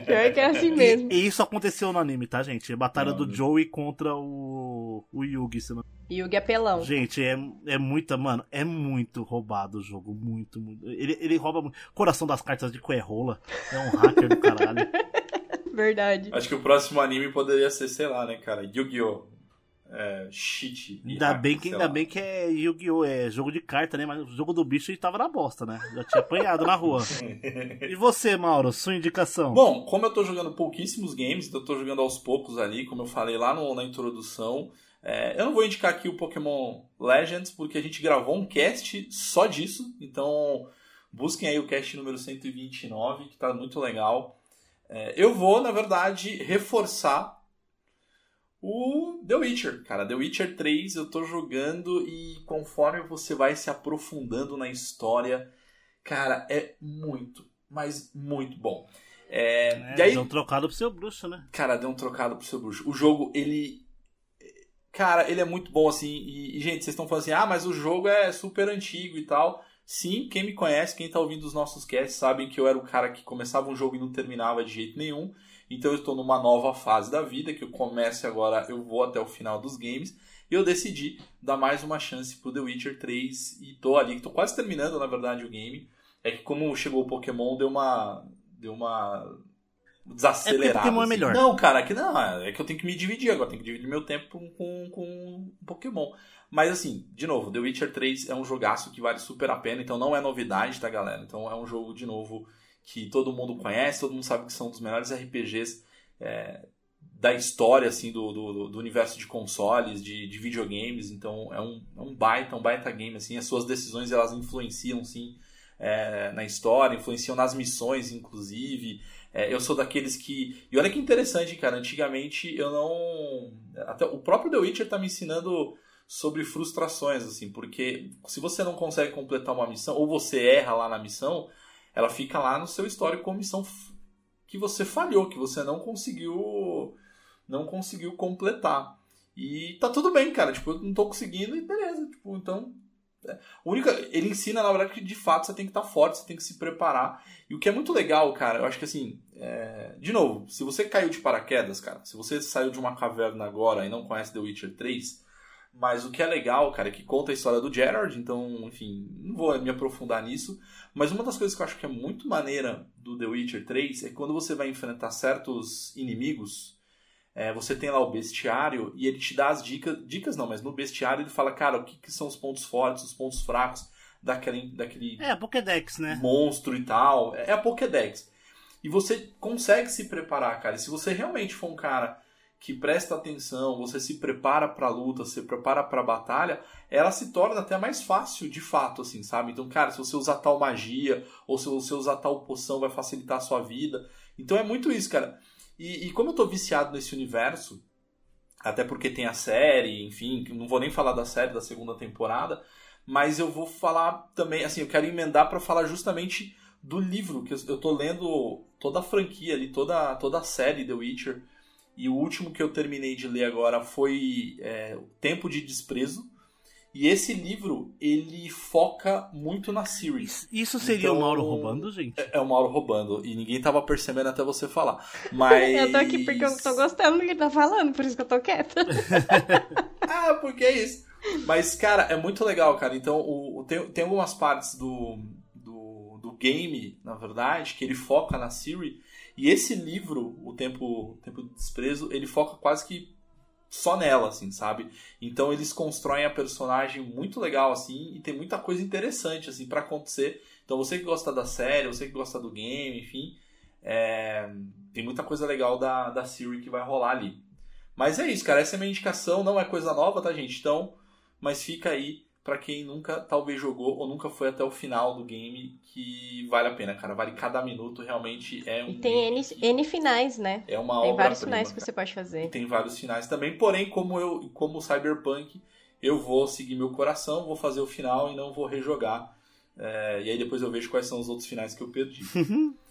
Pior que é assim mesmo. E, e, isso aconteceu no anime, tá, gente? A batalha não, do Joey contra o, o Yugi. Se não... Yugi é pelão. Gente, é, é muita, mano, é muito roubado o jogo. Muito, muito. Ele, ele rouba muito. Coração das cartas de Coerrola. É um hacker do caralho. [LAUGHS] Verdade. Acho que o próximo anime poderia ser, sei lá, né, cara? Yu-Gi-Oh! É, cheat. Ainda, hack, bem que, ainda bem que é Yu-Gi-Oh! é jogo de carta, né? Mas o jogo do bicho tava na bosta, né? Já tinha apanhado na rua. [LAUGHS] e você, Mauro, sua indicação? Bom, como eu tô jogando pouquíssimos games, então eu tô jogando aos poucos ali, como eu falei lá no, na introdução. É, eu não vou indicar aqui o Pokémon Legends, porque a gente gravou um cast só disso. Então, busquem aí o cast número 129, que tá muito legal. É, eu vou, na verdade, reforçar o The Witcher, cara. The Witcher 3 eu tô jogando e conforme você vai se aprofundando na história, cara, é muito, mas muito bom. É, é, aí, deu um trocado pro seu bruxo, né? Cara, deu um trocado pro seu bruxo. O jogo, ele. Cara, ele é muito bom, assim. E, e gente, vocês estão falando assim, ah, mas o jogo é super antigo e tal. Sim, quem me conhece, quem tá ouvindo os nossos casts, sabem que eu era o cara que começava um jogo e não terminava de jeito nenhum. Então eu estou numa nova fase da vida, que eu começo agora, eu vou até o final dos games. E eu decidi dar mais uma chance pro The Witcher 3 e tô ali, tô quase terminando, na verdade, o game. É que como chegou o Pokémon, deu uma deu uma desacelerada. É Pokémon assim. é melhor. Não, cara, que não, é que eu tenho que me dividir agora, tenho que dividir meu tempo com, com Pokémon. Mas assim, de novo, The Witcher 3 é um jogaço que vale super a pena, então não é novidade, tá, galera? Então é um jogo, de novo, que todo mundo conhece, todo mundo sabe que são dos melhores RPGs é, da história assim do, do, do, universo de consoles, de, de videogames. Então é um, é um baita, um baita game. Assim, as suas decisões elas influenciam sim é, na história, influenciam nas missões, inclusive. É, eu sou daqueles que. E olha que interessante, cara. Antigamente eu não. Até o próprio The Witcher tá me ensinando sobre frustrações, assim, porque se você não consegue completar uma missão, ou você erra lá na missão, ela fica lá no seu histórico como missão que você falhou, que você não conseguiu não conseguiu completar. E tá tudo bem, cara. Tipo, eu não tô conseguindo e beleza. Tipo, então. É. Única, ele ensina, na verdade, que de fato você tem que estar tá forte, você tem que se preparar. E o que é muito legal, cara, eu acho que assim. É... De novo, se você caiu de paraquedas, cara, se você saiu de uma caverna agora e não conhece The Witcher 3, Mas o que é legal, cara, é que conta a história do Gerard, então, enfim, não vou me aprofundar nisso. Mas uma das coisas que eu acho que é muito maneira do The Witcher 3 é quando você vai enfrentar certos inimigos, é, você tem lá o bestiário e ele te dá as dicas. Dicas não, mas no bestiário ele fala, cara, o que, que são os pontos fortes, os pontos fracos daquele, daquele É, a Pokédex, né? monstro e tal. É a Pokédex. E você consegue se preparar, cara. E se você realmente for um cara que presta atenção, você se prepara pra luta, se prepara pra batalha, ela se torna até mais fácil de fato, assim, sabe? Então, cara, se você usar tal magia, ou se você usar tal poção, vai facilitar a sua vida. Então é muito isso, cara. E, e como eu tô viciado nesse universo, até porque tem a série, enfim, não vou nem falar da série da segunda temporada, mas eu vou falar também, assim, eu quero emendar para falar justamente do livro, que eu, eu tô lendo toda a franquia ali, toda, toda a série The Witcher. E o último que eu terminei de ler agora foi é, Tempo de Desprezo. E esse livro, ele foca muito na Siri. Isso seria Então, o Mauro roubando, gente? É, é o Mauro roubando. E ninguém tava percebendo até você falar. Mas... [LAUGHS] Eu tô aqui porque eu tô gostando do que ele tá falando, por isso que eu tô quieta. [LAUGHS] Ah, porque é isso. Mas, cara, é muito legal, cara. Então, o, o- tem, tem algumas partes do, do, do game, na verdade, que ele foca na Siri. E esse livro, O Tempo, o Tempo de Desprezo, ele foca quase que só nela, assim, sabe? Então eles constroem a personagem muito legal, assim, e tem muita coisa interessante, assim, para acontecer. Então você que gosta da série, você que gosta do game, enfim, é, tem muita coisa legal da, da Siri que vai rolar ali. Mas é isso, cara. Essa é a minha indicação. Não é coisa nova, tá, gente? Então, mas fica aí pra quem nunca talvez jogou ou nunca foi até o final do game, que vale a pena, cara. Vale cada minuto, realmente é um. E tem N, N finais, né? É uma Tem vários finais que você pode fazer. Tem vários finais também. Porém, como eu, como Cyberpunk, eu vou seguir meu coração, vou fazer o final e não vou rejogar. É, e aí depois eu vejo quais são os outros finais que eu perdi. [LAUGHS]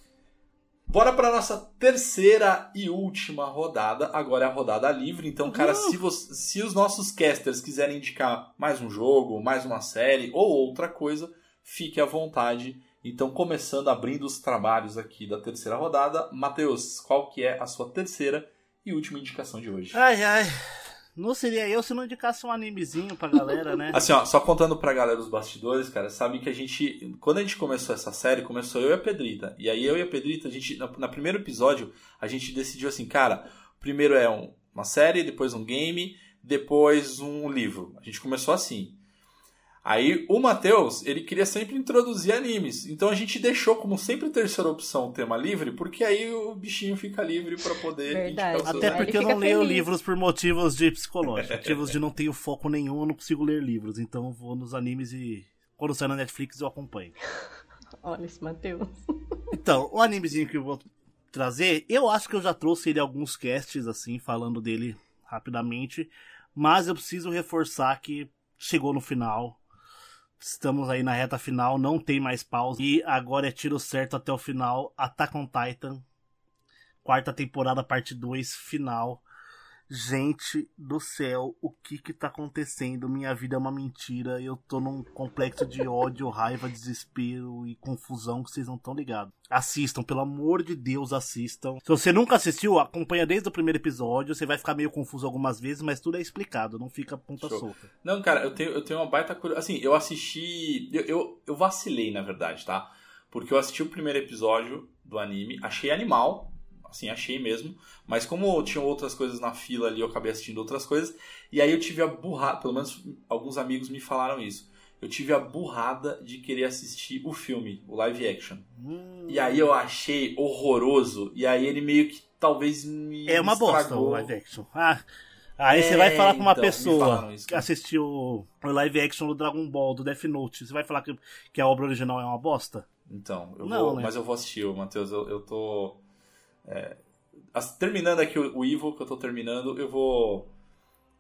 Bora para nossa terceira e última rodada. Agora é a rodada livre. Então, cara, Uhum. se, você- se os nossos casters quiserem indicar mais um jogo, mais uma série ou outra coisa, fique à vontade. Então, começando, abrindo os trabalhos aqui da terceira rodada. Matheus, qual que é a sua terceira e última indicação de hoje? Ai, ai. Não seria eu se não indicasse um animezinho pra galera, né? Assim, ó, só contando pra galera dos bastidores, cara, sabe que a gente. Quando a gente começou essa série, começou eu e a Pedrita. E aí eu e a Pedrita, a gente. Na, na primeiro episódio, a gente decidiu assim, cara, primeiro é um- uma série, depois um game, depois um livro. A gente começou assim. Aí o Matheus, ele queria sempre introduzir animes. Então a gente deixou como sempre terceira opção o tema livre, porque aí o bichinho fica livre pra poder Verdade. indicar os Até porque eu não leio feliz. livros por motivos de psicológicos. motivos de não tenho foco nenhum, eu não consigo ler livros. Então eu vou nos animes e. Quando sai na Netflix eu acompanho. [LAUGHS] Olha esse Matheus. Então, o animezinho que eu vou trazer, eu acho que eu já trouxe ele alguns casts, assim, falando dele rapidamente. Mas eu preciso reforçar que chegou no final. Estamos aí na reta final, não tem mais pausa. E agora é tiro certo até o final. Attack on Titan. Quarta temporada, parte 2, final. Gente do céu, o que que tá acontecendo? Minha vida é uma mentira. Eu tô num complexo de ódio, [LAUGHS] raiva, desespero e confusão que vocês não estão ligados. Assistam, pelo amor de Deus, assistam. Se você nunca assistiu, acompanha desde o primeiro episódio. Você vai ficar meio confuso algumas vezes, mas tudo é explicado, não fica ponta Show. solta. Não, cara, eu tenho, eu tenho uma baita curiosidade. Assim, eu assisti. Eu, eu, eu vacilei, na verdade, tá? Porque eu assisti o primeiro episódio do anime, achei animal. Assim, achei mesmo. Mas como tinham outras coisas na fila ali, eu acabei assistindo outras coisas. E aí eu tive a burrada, pelo menos alguns amigos me falaram isso. Eu tive a burrada de querer assistir o filme, o live action. Hum, E aí eu achei horroroso. E aí ele meio que talvez me. é uma bosta estragou. o live action. Ah, aí você É, vai falar pra uma então, pessoa isso, que assistiu o live action do Dragon Ball, do Death Note. Você vai falar que, que a obra original é uma bosta? Então, eu Não, vou, né? mas eu vou assistir, Matheus. Eu, eu tô. É, as- terminando aqui o, o Evil que eu tô terminando, eu vou.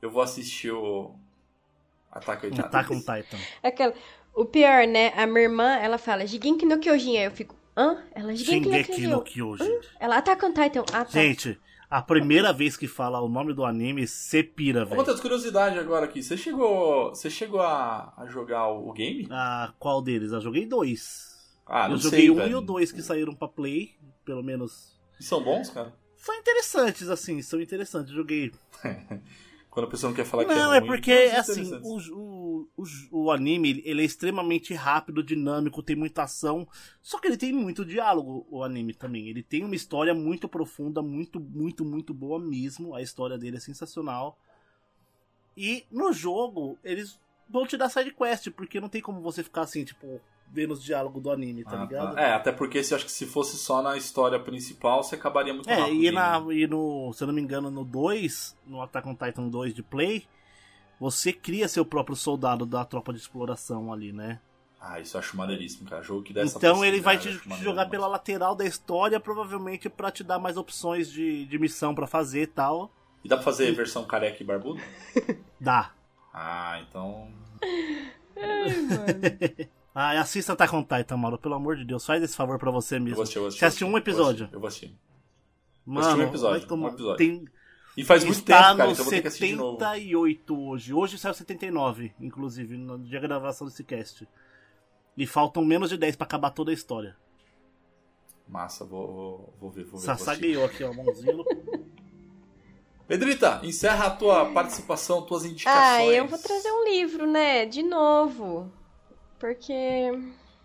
Eu vou assistir o. Ataque ao Attack on Titan. É Aquela... O pior, né? A minha irmã, ela fala Jigenki no Kyojin. Aí eu fico, hã? Ela Jigenki no Kyojin. Kyojin. Ela Attack on Titan. Ah, tá. Gente, a primeira vez que fala o nome do anime, você pira, velho. Matheus, curiosidade agora aqui. Você chegou. Você chegou a, a jogar o, o game? Ah, qual deles? Eu joguei dois. Ah, não eu joguei sei, um velho. e o dois que saíram pra Play, pelo menos. São bons, cara? São interessantes, assim, são interessantes. Joguei. [LAUGHS] Quando a pessoa não quer falar que é Não, é porque, coisas assim, o, o, o, o anime, ele é extremamente rápido, dinâmico, tem muita ação. Só que ele tem muito diálogo, o anime também. Ele tem uma história muito profunda, muito, muito, muito boa mesmo. A história dele é sensacional. E no jogo, eles vão te dar side quest, porque não tem como você ficar assim, tipo, vendo os diálogos do anime, tá Ah, ligado? tá. É, até porque se, acho que se fosse só na história principal, você acabaria muito É, rápido. e, né? na, e no, se eu não me engano, no 2, no Attack on Titan 2 de Play, você cria seu próprio soldado da tropa de exploração ali, né? Ah, isso eu acho maneiríssimo, cara. Jogo que dá essa Então ele vai te, te jogar pela lateral da história, provavelmente pra te dar mais opções de, de missão pra fazer e tal. E dá pra fazer versão careca e barbudo? [LAUGHS] Dá. Ah, então. [LAUGHS] Ah, assista Attack on Titan, Mauro, pelo amor de Deus, faz esse favor pra você Eu mesmo. vou assistir, eu vou assistir. Você assistiu um episódio? Eu vou assistir. Mano, assisti um episódio, vai tomar- um episódio. Tem, E faz muito está tempo, cara, no então eu vou ter que assistir de novo. 78 hoje. Hoje saiu 79, inclusive, no dia da gravação desse cast. E faltam menos de 10 pra acabar toda a história. Massa, vou, vou, vou ver, vou ver. ganhou aqui, ó, mãozinha no... Pedrita, encerra a tua participação, tuas indicações. Ah, eu vou trazer um livro, né? De novo. Porque.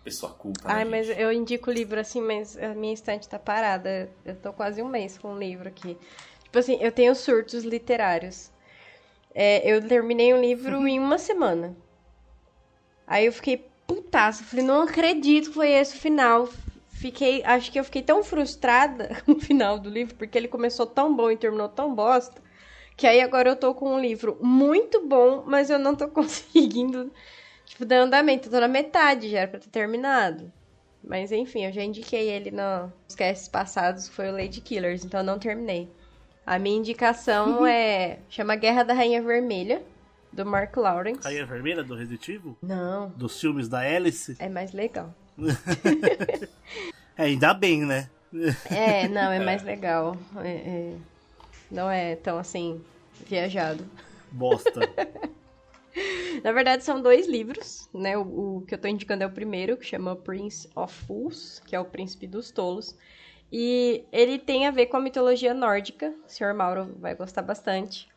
Pessoa culta, né, Ai, mas gente? eu indico o livro assim, mas a minha estante tá parada. Eu tô quase um mês com o livro aqui. Tipo assim, eu tenho surtos literários. É, eu terminei um livro em uma semana. Aí eu fiquei putaça. Falei, não acredito que foi esse o final. Fiquei, acho que eu fiquei tão frustrada [LAUGHS] com o final do livro, porque ele começou tão bom e terminou tão bosta, que aí agora eu tô com um livro muito bom, mas eu não tô [LAUGHS] conseguindo, tipo, dar andamento. Eu tô na metade já, era pra ter terminado. Mas enfim, eu já indiquei ele nos casts passados, que foi o Lady Killers, então eu não terminei. A minha indicação é. chama Guerra da Rainha Vermelha, do Mark Lawrence. Rainha Vermelha do Resident Evil? Não, Dos filmes da Alice? é mais legal. [LAUGHS] É, ainda bem, né? É, não, [LAUGHS] é mais legal. É, é, não é tão assim, viajado. Bosta. [LAUGHS] [LAUGHS] Na verdade, são dois livros, né? O, o que eu tô indicando é o primeiro, que chama Prince of Fools, que é o Príncipe dos Tolos. E ele tem a ver com a mitologia nórdica. O senhor Mauro vai gostar bastante.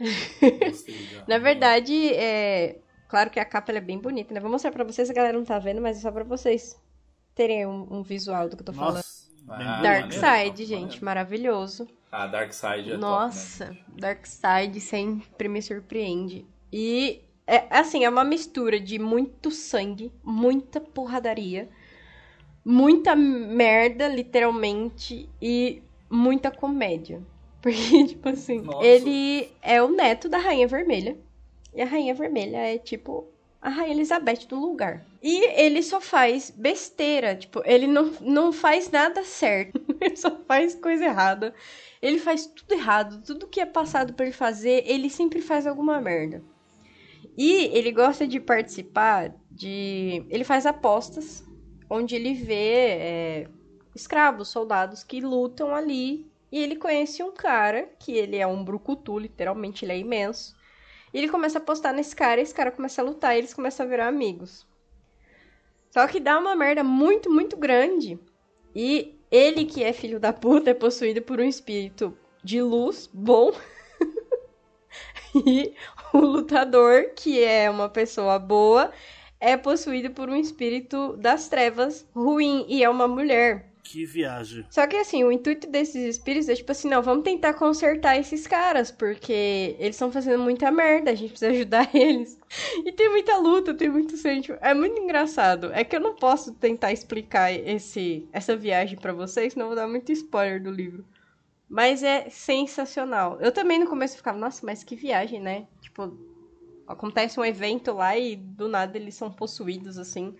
[LAUGHS] Na verdade, é. Claro que a capa ela é bem bonita, né? Vou mostrar pra vocês, a galera não tá vendo, mas é só pra vocês terem um, um visual do que eu tô falando. Nossa. Ah, Dark maneiro, Side, maneiro. gente, maravilhoso. Ah, Dark Side é Nossa, top, né? Dark Side sempre me surpreende. E é assim, é uma mistura de muito sangue, muita porradaria, muita merda, literalmente, e muita comédia. [LAUGHS] Porque, tipo assim, Nossa. ele é o neto da Rainha Vermelha. E a Rainha Vermelha é tipo a Rainha Elizabeth do lugar. E ele só faz besteira, tipo, ele não, não faz nada certo. [LAUGHS] ele só faz coisa errada. Ele faz tudo errado, tudo que é passado pra ele fazer, ele sempre faz alguma merda. E ele gosta de participar de. Ele faz apostas, onde ele vê é, escravos, soldados que lutam ali. E ele conhece um cara, que ele é um brucutu, literalmente, ele é imenso. E ele começa a apostar nesse cara, e esse cara começa a lutar, e eles começam a virar amigos. Só que dá uma merda muito, muito grande. E ele, que é filho da puta, é possuído por um espírito de luz bom. [LAUGHS] e [LAUGHS] o lutador, que é uma pessoa boa, é possuído por um espírito das trevas ruim. E é uma mulher. Que viagem. Só que assim, o intuito desses espíritos é tipo assim, não, vamos tentar consertar esses caras, porque eles estão fazendo muita merda, a gente precisa ajudar [LAUGHS] eles. E tem muita luta, tem muito sangue. É muito engraçado. É que eu não posso tentar explicar esse, essa viagem pra vocês, senão eu vou dar muito spoiler do livro. Mas é sensacional. Eu também no começo ficava, nossa, mas que viagem, né? Tipo, acontece um evento lá e do nada eles são possuídos assim.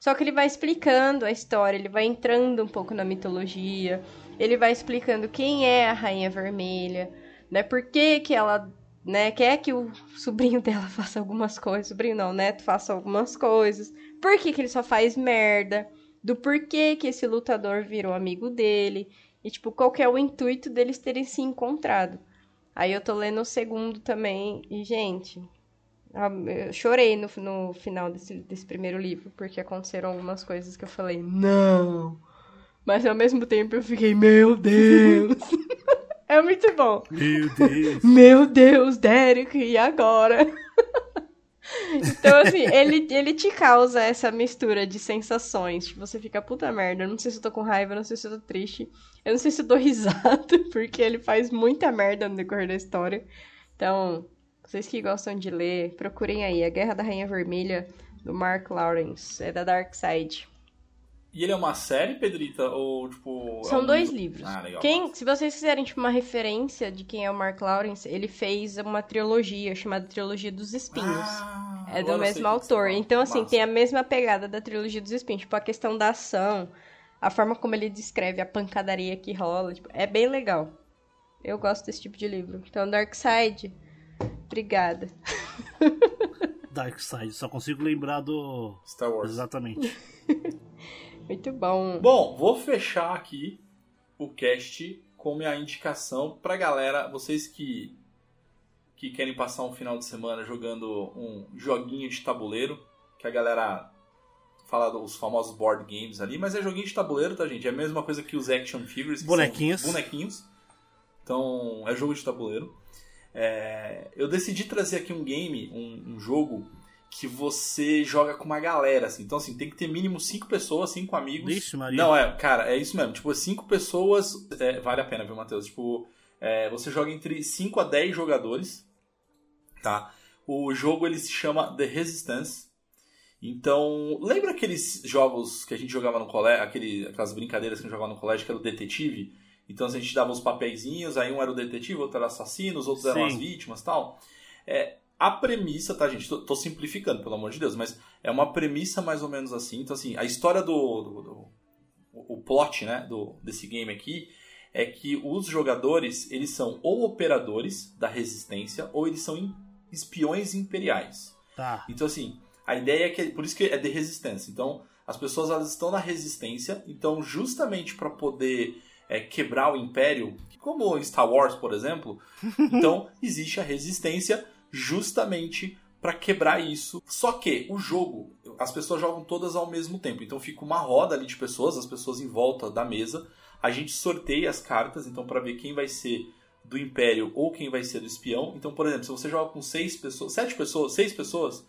Só que ele vai explicando a história, ele vai entrando um pouco na mitologia, ele vai explicando quem é a Rainha Vermelha, né? Por que, que ela, né, quer que o sobrinho [LAUGHS] dela faça algumas coisas, sobrinho não, neto faça algumas coisas, por que, que ele só faz merda, do porquê que esse lutador virou amigo dele, e tipo, qual que é o intuito deles terem se encontrado. Aí eu tô lendo o segundo também, e gente, Eu chorei no, no final desse, desse primeiro livro, porque aconteceram algumas coisas que eu falei, não. Mas ao mesmo tempo eu fiquei, meu Deus. [LAUGHS] É muito bom. Meu Deus. [LAUGHS] Meu Deus, Derek, e agora? [LAUGHS] então, assim, ele, ele te causa essa mistura de sensações. Tipo, você fica, puta merda, eu não sei se eu tô com raiva, eu não sei se eu tô triste. Eu não sei se eu dou [LAUGHS] risada, porque ele faz muita merda no decorrer da história. Então, vocês que gostam de ler, procurem aí A Guerra da Rainha Vermelha, do Mark Lawrence. É da Dark Side. E ele é uma série, Pedrita? Ou, tipo. São é um dois livro? livros. Ah, legal. Quem, se vocês quiserem, tipo, uma referência de quem é o Mark Lawrence, ele fez uma trilogia chamada Trilogia dos Espinhos. Ah, é do mesmo autor. Então, assim, Massa. tem a mesma pegada da Trilogia dos Espinhos. Tipo, a questão da ação, a forma como ele descreve a pancadaria que rola. Tipo, é bem legal. Eu gosto desse tipo de livro. Então, Dark Side, obrigada. Dark Side, só consigo lembrar do. Star Wars. Exatamente. [LAUGHS] Muito bom. Bom, vou fechar aqui o cast com minha indicação pra galera, vocês que que querem passar um final de semana jogando um joguinho de tabuleiro, que a galera fala dos famosos board games ali, mas é joguinho de tabuleiro, tá, gente? É a mesma coisa que os action figures. que são Bonequinhos. Bonequinhos. Então, é jogo de tabuleiro. É, eu decidi trazer aqui um game, um, um jogo que você joga com uma galera, assim. Então, assim, tem que ter mínimo cinco pessoas, cinco amigos. Vixe, Maria. Não, é, cara, é isso mesmo. Tipo, cinco pessoas. é, vale a pena, viu, Matheus? Tipo, é, você joga entre 5 a 10 jogadores, tá? O jogo ele se chama The Resistance. Então, lembra aqueles jogos que a gente jogava no colégio, aquele, aquelas brincadeiras que a gente jogava no colégio, que era o detetive? Então a gente dava os papeizinhos, aí um era o detetive, outro era o assassino, os outros eram Sim. as vítimas e tal. É, a premissa, tá, gente? Tô, tô simplificando, pelo amor de Deus, mas é uma premissa mais ou menos assim. Então, assim, a história do. do- do- o o plot, né, do, desse game aqui é que os jogadores, eles são ou operadores da resistência, ou eles são espiões imperiais. Tá. Então, assim, a ideia é que. Por isso que é de resistência. Então, as pessoas elas estão na resistência. Então, justamente para poder é, quebrar o império, como em Star Wars, por exemplo, [LAUGHS] então existe a resistência justamente para quebrar isso. Só que o jogo, as pessoas jogam todas ao mesmo tempo. Então, fica uma roda ali de pessoas, as pessoas em volta da mesa. A gente sorteia as cartas, então, para ver quem vai ser do império ou quem vai ser do espião. Então, por exemplo, se você joga com seis pessoas, sete pessoas, seis pessoas,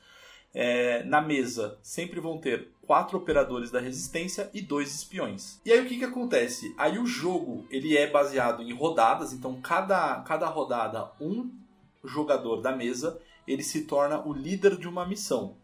é, na mesa sempre vão ter quatro operadores da resistência e dois espiões. E aí o que, que acontece? Aí o jogo ele é baseado em rodadas, então cada, cada rodada um jogador da mesa ele se torna o líder de uma missão.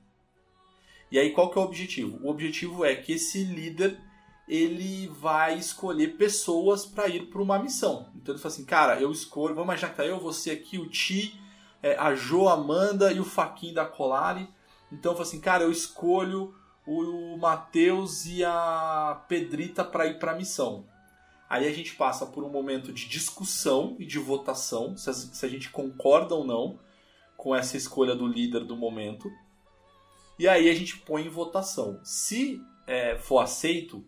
E aí qual que é o objetivo? O objetivo é que esse líder ele vai escolher pessoas para ir para uma missão. Então ele fala assim, cara, eu escolho, vamos imaginar que tá eu, você aqui, o Ti, é, a Jo, a Amanda e o Faquin da Colari. Então eu falo assim, cara, eu escolho o Matheus e a Pedrita para ir para a missão. Aí a gente passa por um momento de discussão e de votação, se a, se a gente concorda ou não com essa escolha do líder do momento. E aí a gente põe em votação. Se é, for aceito,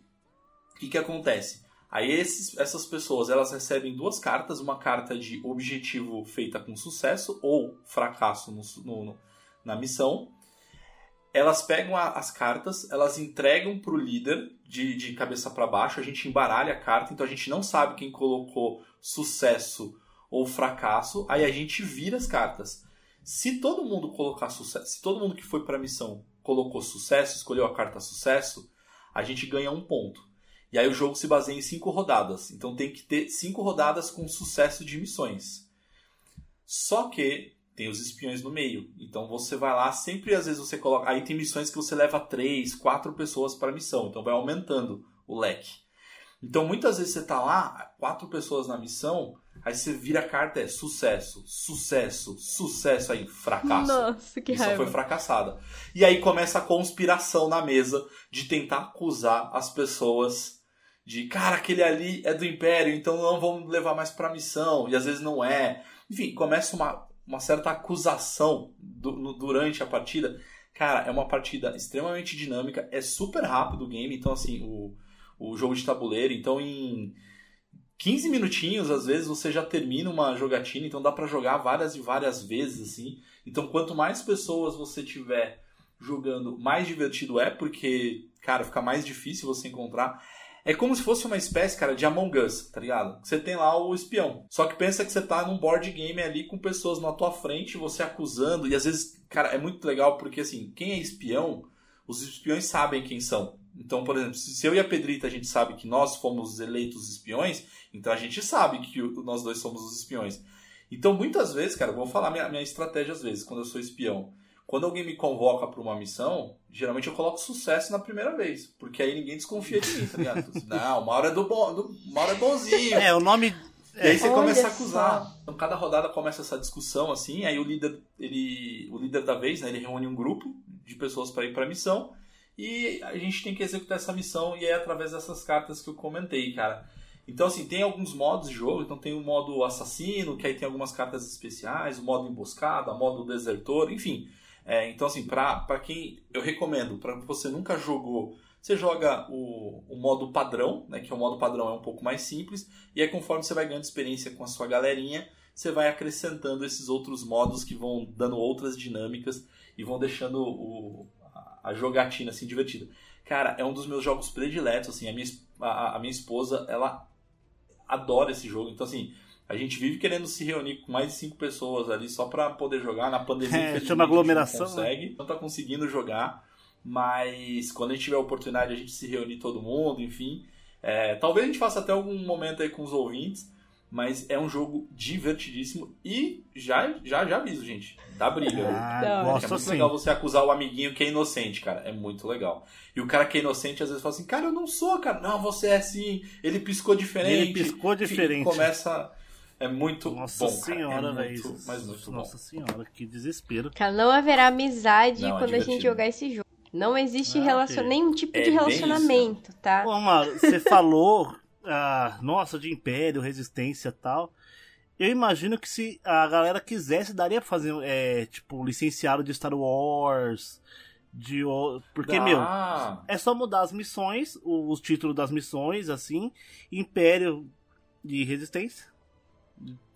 o que, que acontece? Aí esses, essas pessoas elas recebem duas cartas, uma carta de objetivo feita com sucesso ou fracasso no, no, na missão. Elas pegam a, as cartas, elas entregam para o líder de, de cabeça para baixo, a gente embaralha a carta, então a gente não sabe quem colocou sucesso ou fracasso, aí a gente vira as cartas. Se todo mundo colocar sucesso, se todo mundo que foi para a missão colocou sucesso, escolheu a carta sucesso, a gente ganha um ponto. E aí o jogo se baseia em cinco rodadas. Então tem que ter cinco rodadas com sucesso de missões. Só que tem os espiões no meio. Então você vai lá, sempre às vezes você coloca. Aí tem missões que você leva três, quatro pessoas para missão. Então vai aumentando o leque. Então muitas vezes você tá lá, quatro pessoas na missão, aí você vira a carta, é sucesso, sucesso, sucesso, aí fracasso. Nossa, que raiva. foi fracassada. E aí começa a conspiração na mesa de tentar acusar as pessoas de, cara, aquele ali é do Império, então não vamos levar mais pra missão. E às vezes não é. Enfim, começa uma, uma certa acusação du- no- durante a partida. Cara, é uma partida extremamente dinâmica, é super rápido o game, então assim, o, o jogo de tabuleiro, então em 15 minutinhos, às vezes, você já termina uma jogatina, então dá pra jogar várias e várias vezes, assim. Então, quanto mais pessoas você tiver jogando, mais divertido é, porque, cara, fica mais difícil você encontrar. É como se fosse uma espécie, cara, de Among Us, tá ligado? Você tem lá o espião. Só que pensa que você tá num board game ali com pessoas na tua frente, você acusando. E às vezes, cara, é muito legal porque, assim, quem é espião, os espiões sabem quem são. Então, por exemplo, se eu e a Pedrita a gente sabe que nós fomos eleitos espiões, então a gente sabe que nós dois somos os espiões. Então, muitas vezes, cara, eu vou falar minha, minha estratégia às vezes, quando eu sou espião. Quando alguém me convoca para uma missão, geralmente eu coloco sucesso na primeira vez. Porque aí ninguém desconfia de mim, tá ligado? Assim, Não, o Mauro é do bom, do, Mauro é bonzinho. É, o nome. E aí você Olha começa a só. acusar. Então cada rodada começa essa discussão assim, aí o líder, ele, o líder da vez, né, ele reúne um grupo de pessoas para ir para a missão e a gente tem que executar essa missão e é através dessas cartas que eu comentei, cara. Então assim, tem alguns modos de jogo, então tem o modo assassino, que aí tem algumas cartas especiais, o modo emboscada, o modo desertor, enfim. É, então assim, para quem eu recomendo, para você nunca jogou você joga o, o modo padrão, né, que é o modo padrão é um pouco mais simples, e aí conforme você vai ganhando experiência com a sua galerinha, você vai acrescentando esses outros modos que vão dando outras dinâmicas e vão deixando o, a, jogatina assim divertida. Cara, é um dos meus jogos prediletos, assim, a minha, a, a minha esposa, ela adora esse jogo, então assim, a gente vive querendo se reunir com mais de cinco pessoas ali só pra poder jogar na pandemia. É, chama a gente não aglomeração, né? consegue, não tá conseguindo jogar, mas quando a gente tiver a oportunidade a gente se reunir todo mundo, enfim. É, talvez a gente faça até algum momento aí com os ouvintes, mas é um jogo divertidíssimo e já já já aviso, gente, dá briga. Ah, Da hora. É muito assim. legal você acusar o amiguinho que é inocente, cara. É muito legal. E o cara que é inocente às vezes fala assim, cara, eu não sou, cara. Não, você é assim. Ele piscou diferente. Ele piscou diferente. Começa. É muito Nossa bom. senhora, é velho. muito, Mas muito Nossa bom. senhora, que desespero. Cara, não haverá amizade Não, é quando a gente jogar esse jogo. Não existe Ah, relacion... ok. nenhum tipo É de relacionamento, tá? Ô, Amaro, você [LAUGHS] falou, ah, nossa, de Império, Resistência e tal. Eu imagino que se a galera quisesse, daria pra fazer, é, tipo, licenciado de Star Wars, de... Porque, meu, Dá. é só mudar as missões, o- os títulos das missões, assim, Império de Resistência.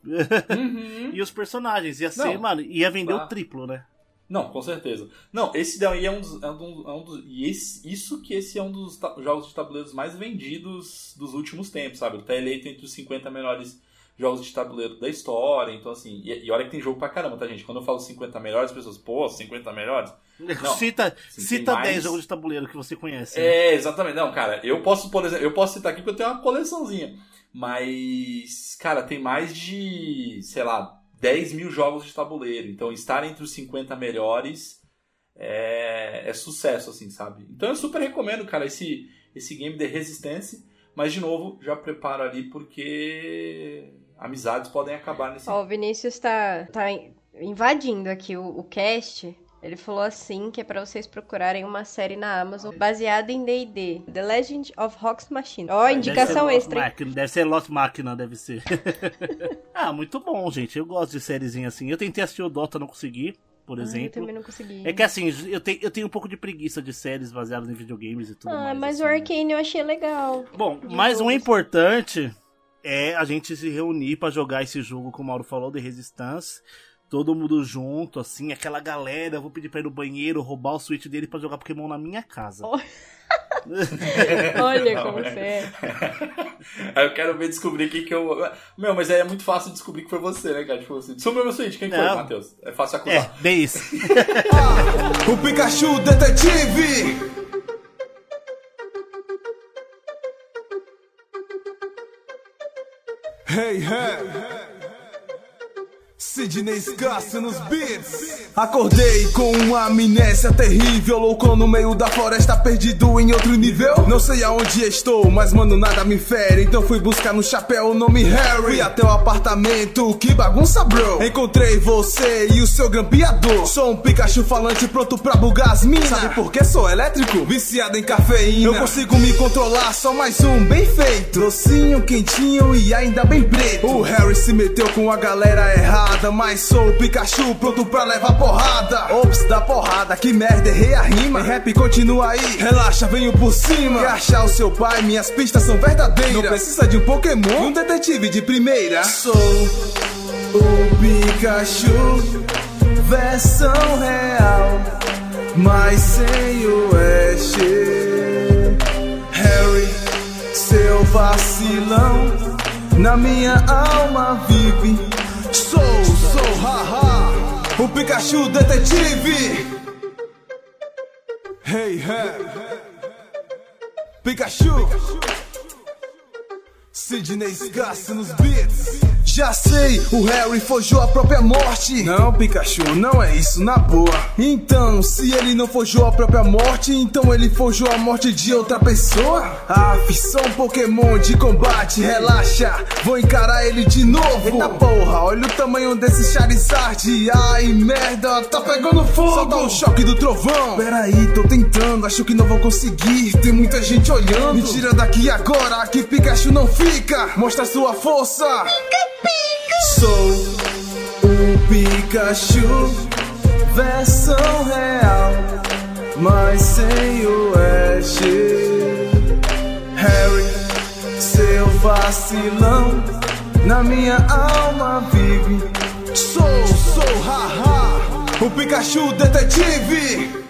Uhum. [LAUGHS] E os personagens, ia ser, Não, mano, ia vender dá. o triplo, né? Não, com certeza. Não, esse daí é um dos. É um é um dos- e esse, isso que esse é um dos jogos de tabuleiros mais vendidos dos últimos tempos, sabe? Ele tá eleito entre os 50 melhores jogos de tabuleiro da história. Então, assim. E, e olha que tem jogo pra caramba, tá, gente? Quando eu falo 50 melhores, as pessoas, pô, 50 melhores? [LAUGHS] Não, cita sim, cita tem 10 mais. jogos de tabuleiro que você conhece. né? É, exatamente. Não, cara, eu posso, por exemplo, eu posso citar aqui porque eu tenho uma coleçãozinha. Mas, cara, tem mais de, sei lá, 10 mil jogos de tabuleiro. Então, estar entre os 50 melhores é, é sucesso, assim, sabe? Então, eu super recomendo, cara, esse, esse game de Resistance. Mas, de novo, já preparo ali porque amizades podem acabar nesse. Ó, o Vinícius tá, tá invadindo aqui o, o cast. Ele falou assim que é pra vocês procurarem uma série na Amazon baseada em D&D, The Legend of Hox Machine. Ó, Deve indicação Lost extra. Máquina, deve ser Lost Máquina, deve ser. [LAUGHS] ah, muito bom, gente. Eu gosto de sériezinha assim. Eu tentei assistir o Dota, não consegui, por eu exemplo. também não consegui. É que assim, eu, te- eu tenho um pouco de preguiça de séries baseadas em videogames e tudo Ah, mais. mas assim, o né? Arcane eu achei legal. Bom, mas um importante é a gente se reunir pra jogar esse jogo, como o Mauro falou, de Resistance. Todo mundo junto, assim, aquela galera. Eu vou pedir pra ir no banheiro, roubar o Switch dele pra jogar Pokémon na minha casa. Oh. [LAUGHS] Olha Não, como é. você é. Aí [LAUGHS] eu quero ver descobrir quem que eu. Meu, mas aí é muito fácil descobrir que foi você, né, cara? Tipo assim, sumiu meu Switch, quem que foi. Matheus? É fácil É, acusar. bem isso. [LAUGHS] O Pikachu Detetive! Hey, hey! Sidney Scasso nos beats. Acordei com uma amnésia terrível, louco no meio da floresta, perdido em outro nível. Não sei aonde estou, mas mano, nada me fere. Então fui buscar no chapéu o nome Harry. Fui até o apartamento, que bagunça, bro. Encontrei você e o seu grampeador. Sou um Pikachu falante pronto pra bugar as minas. Sabe por que sou elétrico? Viciado em cafeína. Eu consigo me controlar, só mais um bem feito. Docinho, quentinho e ainda bem preto. O Harry se meteu com a galera errada, mas sou o Pikachu pronto pra levar porrada. Ops, da porrada, que merda, errei a rima. Em rap continua aí, relaxa, venho por cima. Quer achar o seu pai, minhas pistas são verdadeiras. Não precisa de um Pokémon, um detetive de primeira. Sou o Pikachu, versão real, mas sem o Ash. Harry, vacilão na minha alma vive. Sou, sou, haha, o Pikachu detetive. Hey, hey, Pikachu. Sidney Scass nos beats. Já sei, o Harry forjou a própria morte. Não, Pikachu, não é isso, na boa. Então, se ele não forjou a própria morte, então ele forjou a morte de outra pessoa? Ah, sou um Pokémon de combate, relaxa, vou encarar ele de novo. Eita porra, olha o tamanho desse Charizard. Ai, merda, tá pegando fogo. Solta o choque do trovão. Peraí, tô tentando, acho que não vou conseguir. Tem muita gente olhando. Me tira daqui agora, que Pikachu não fica. Mostra sua força. Sou o Pikachu, versão real, mas sem o Ash. Harry, seu vacilão, na minha alma vive. Sou, sou, haha, o Pikachu detetive.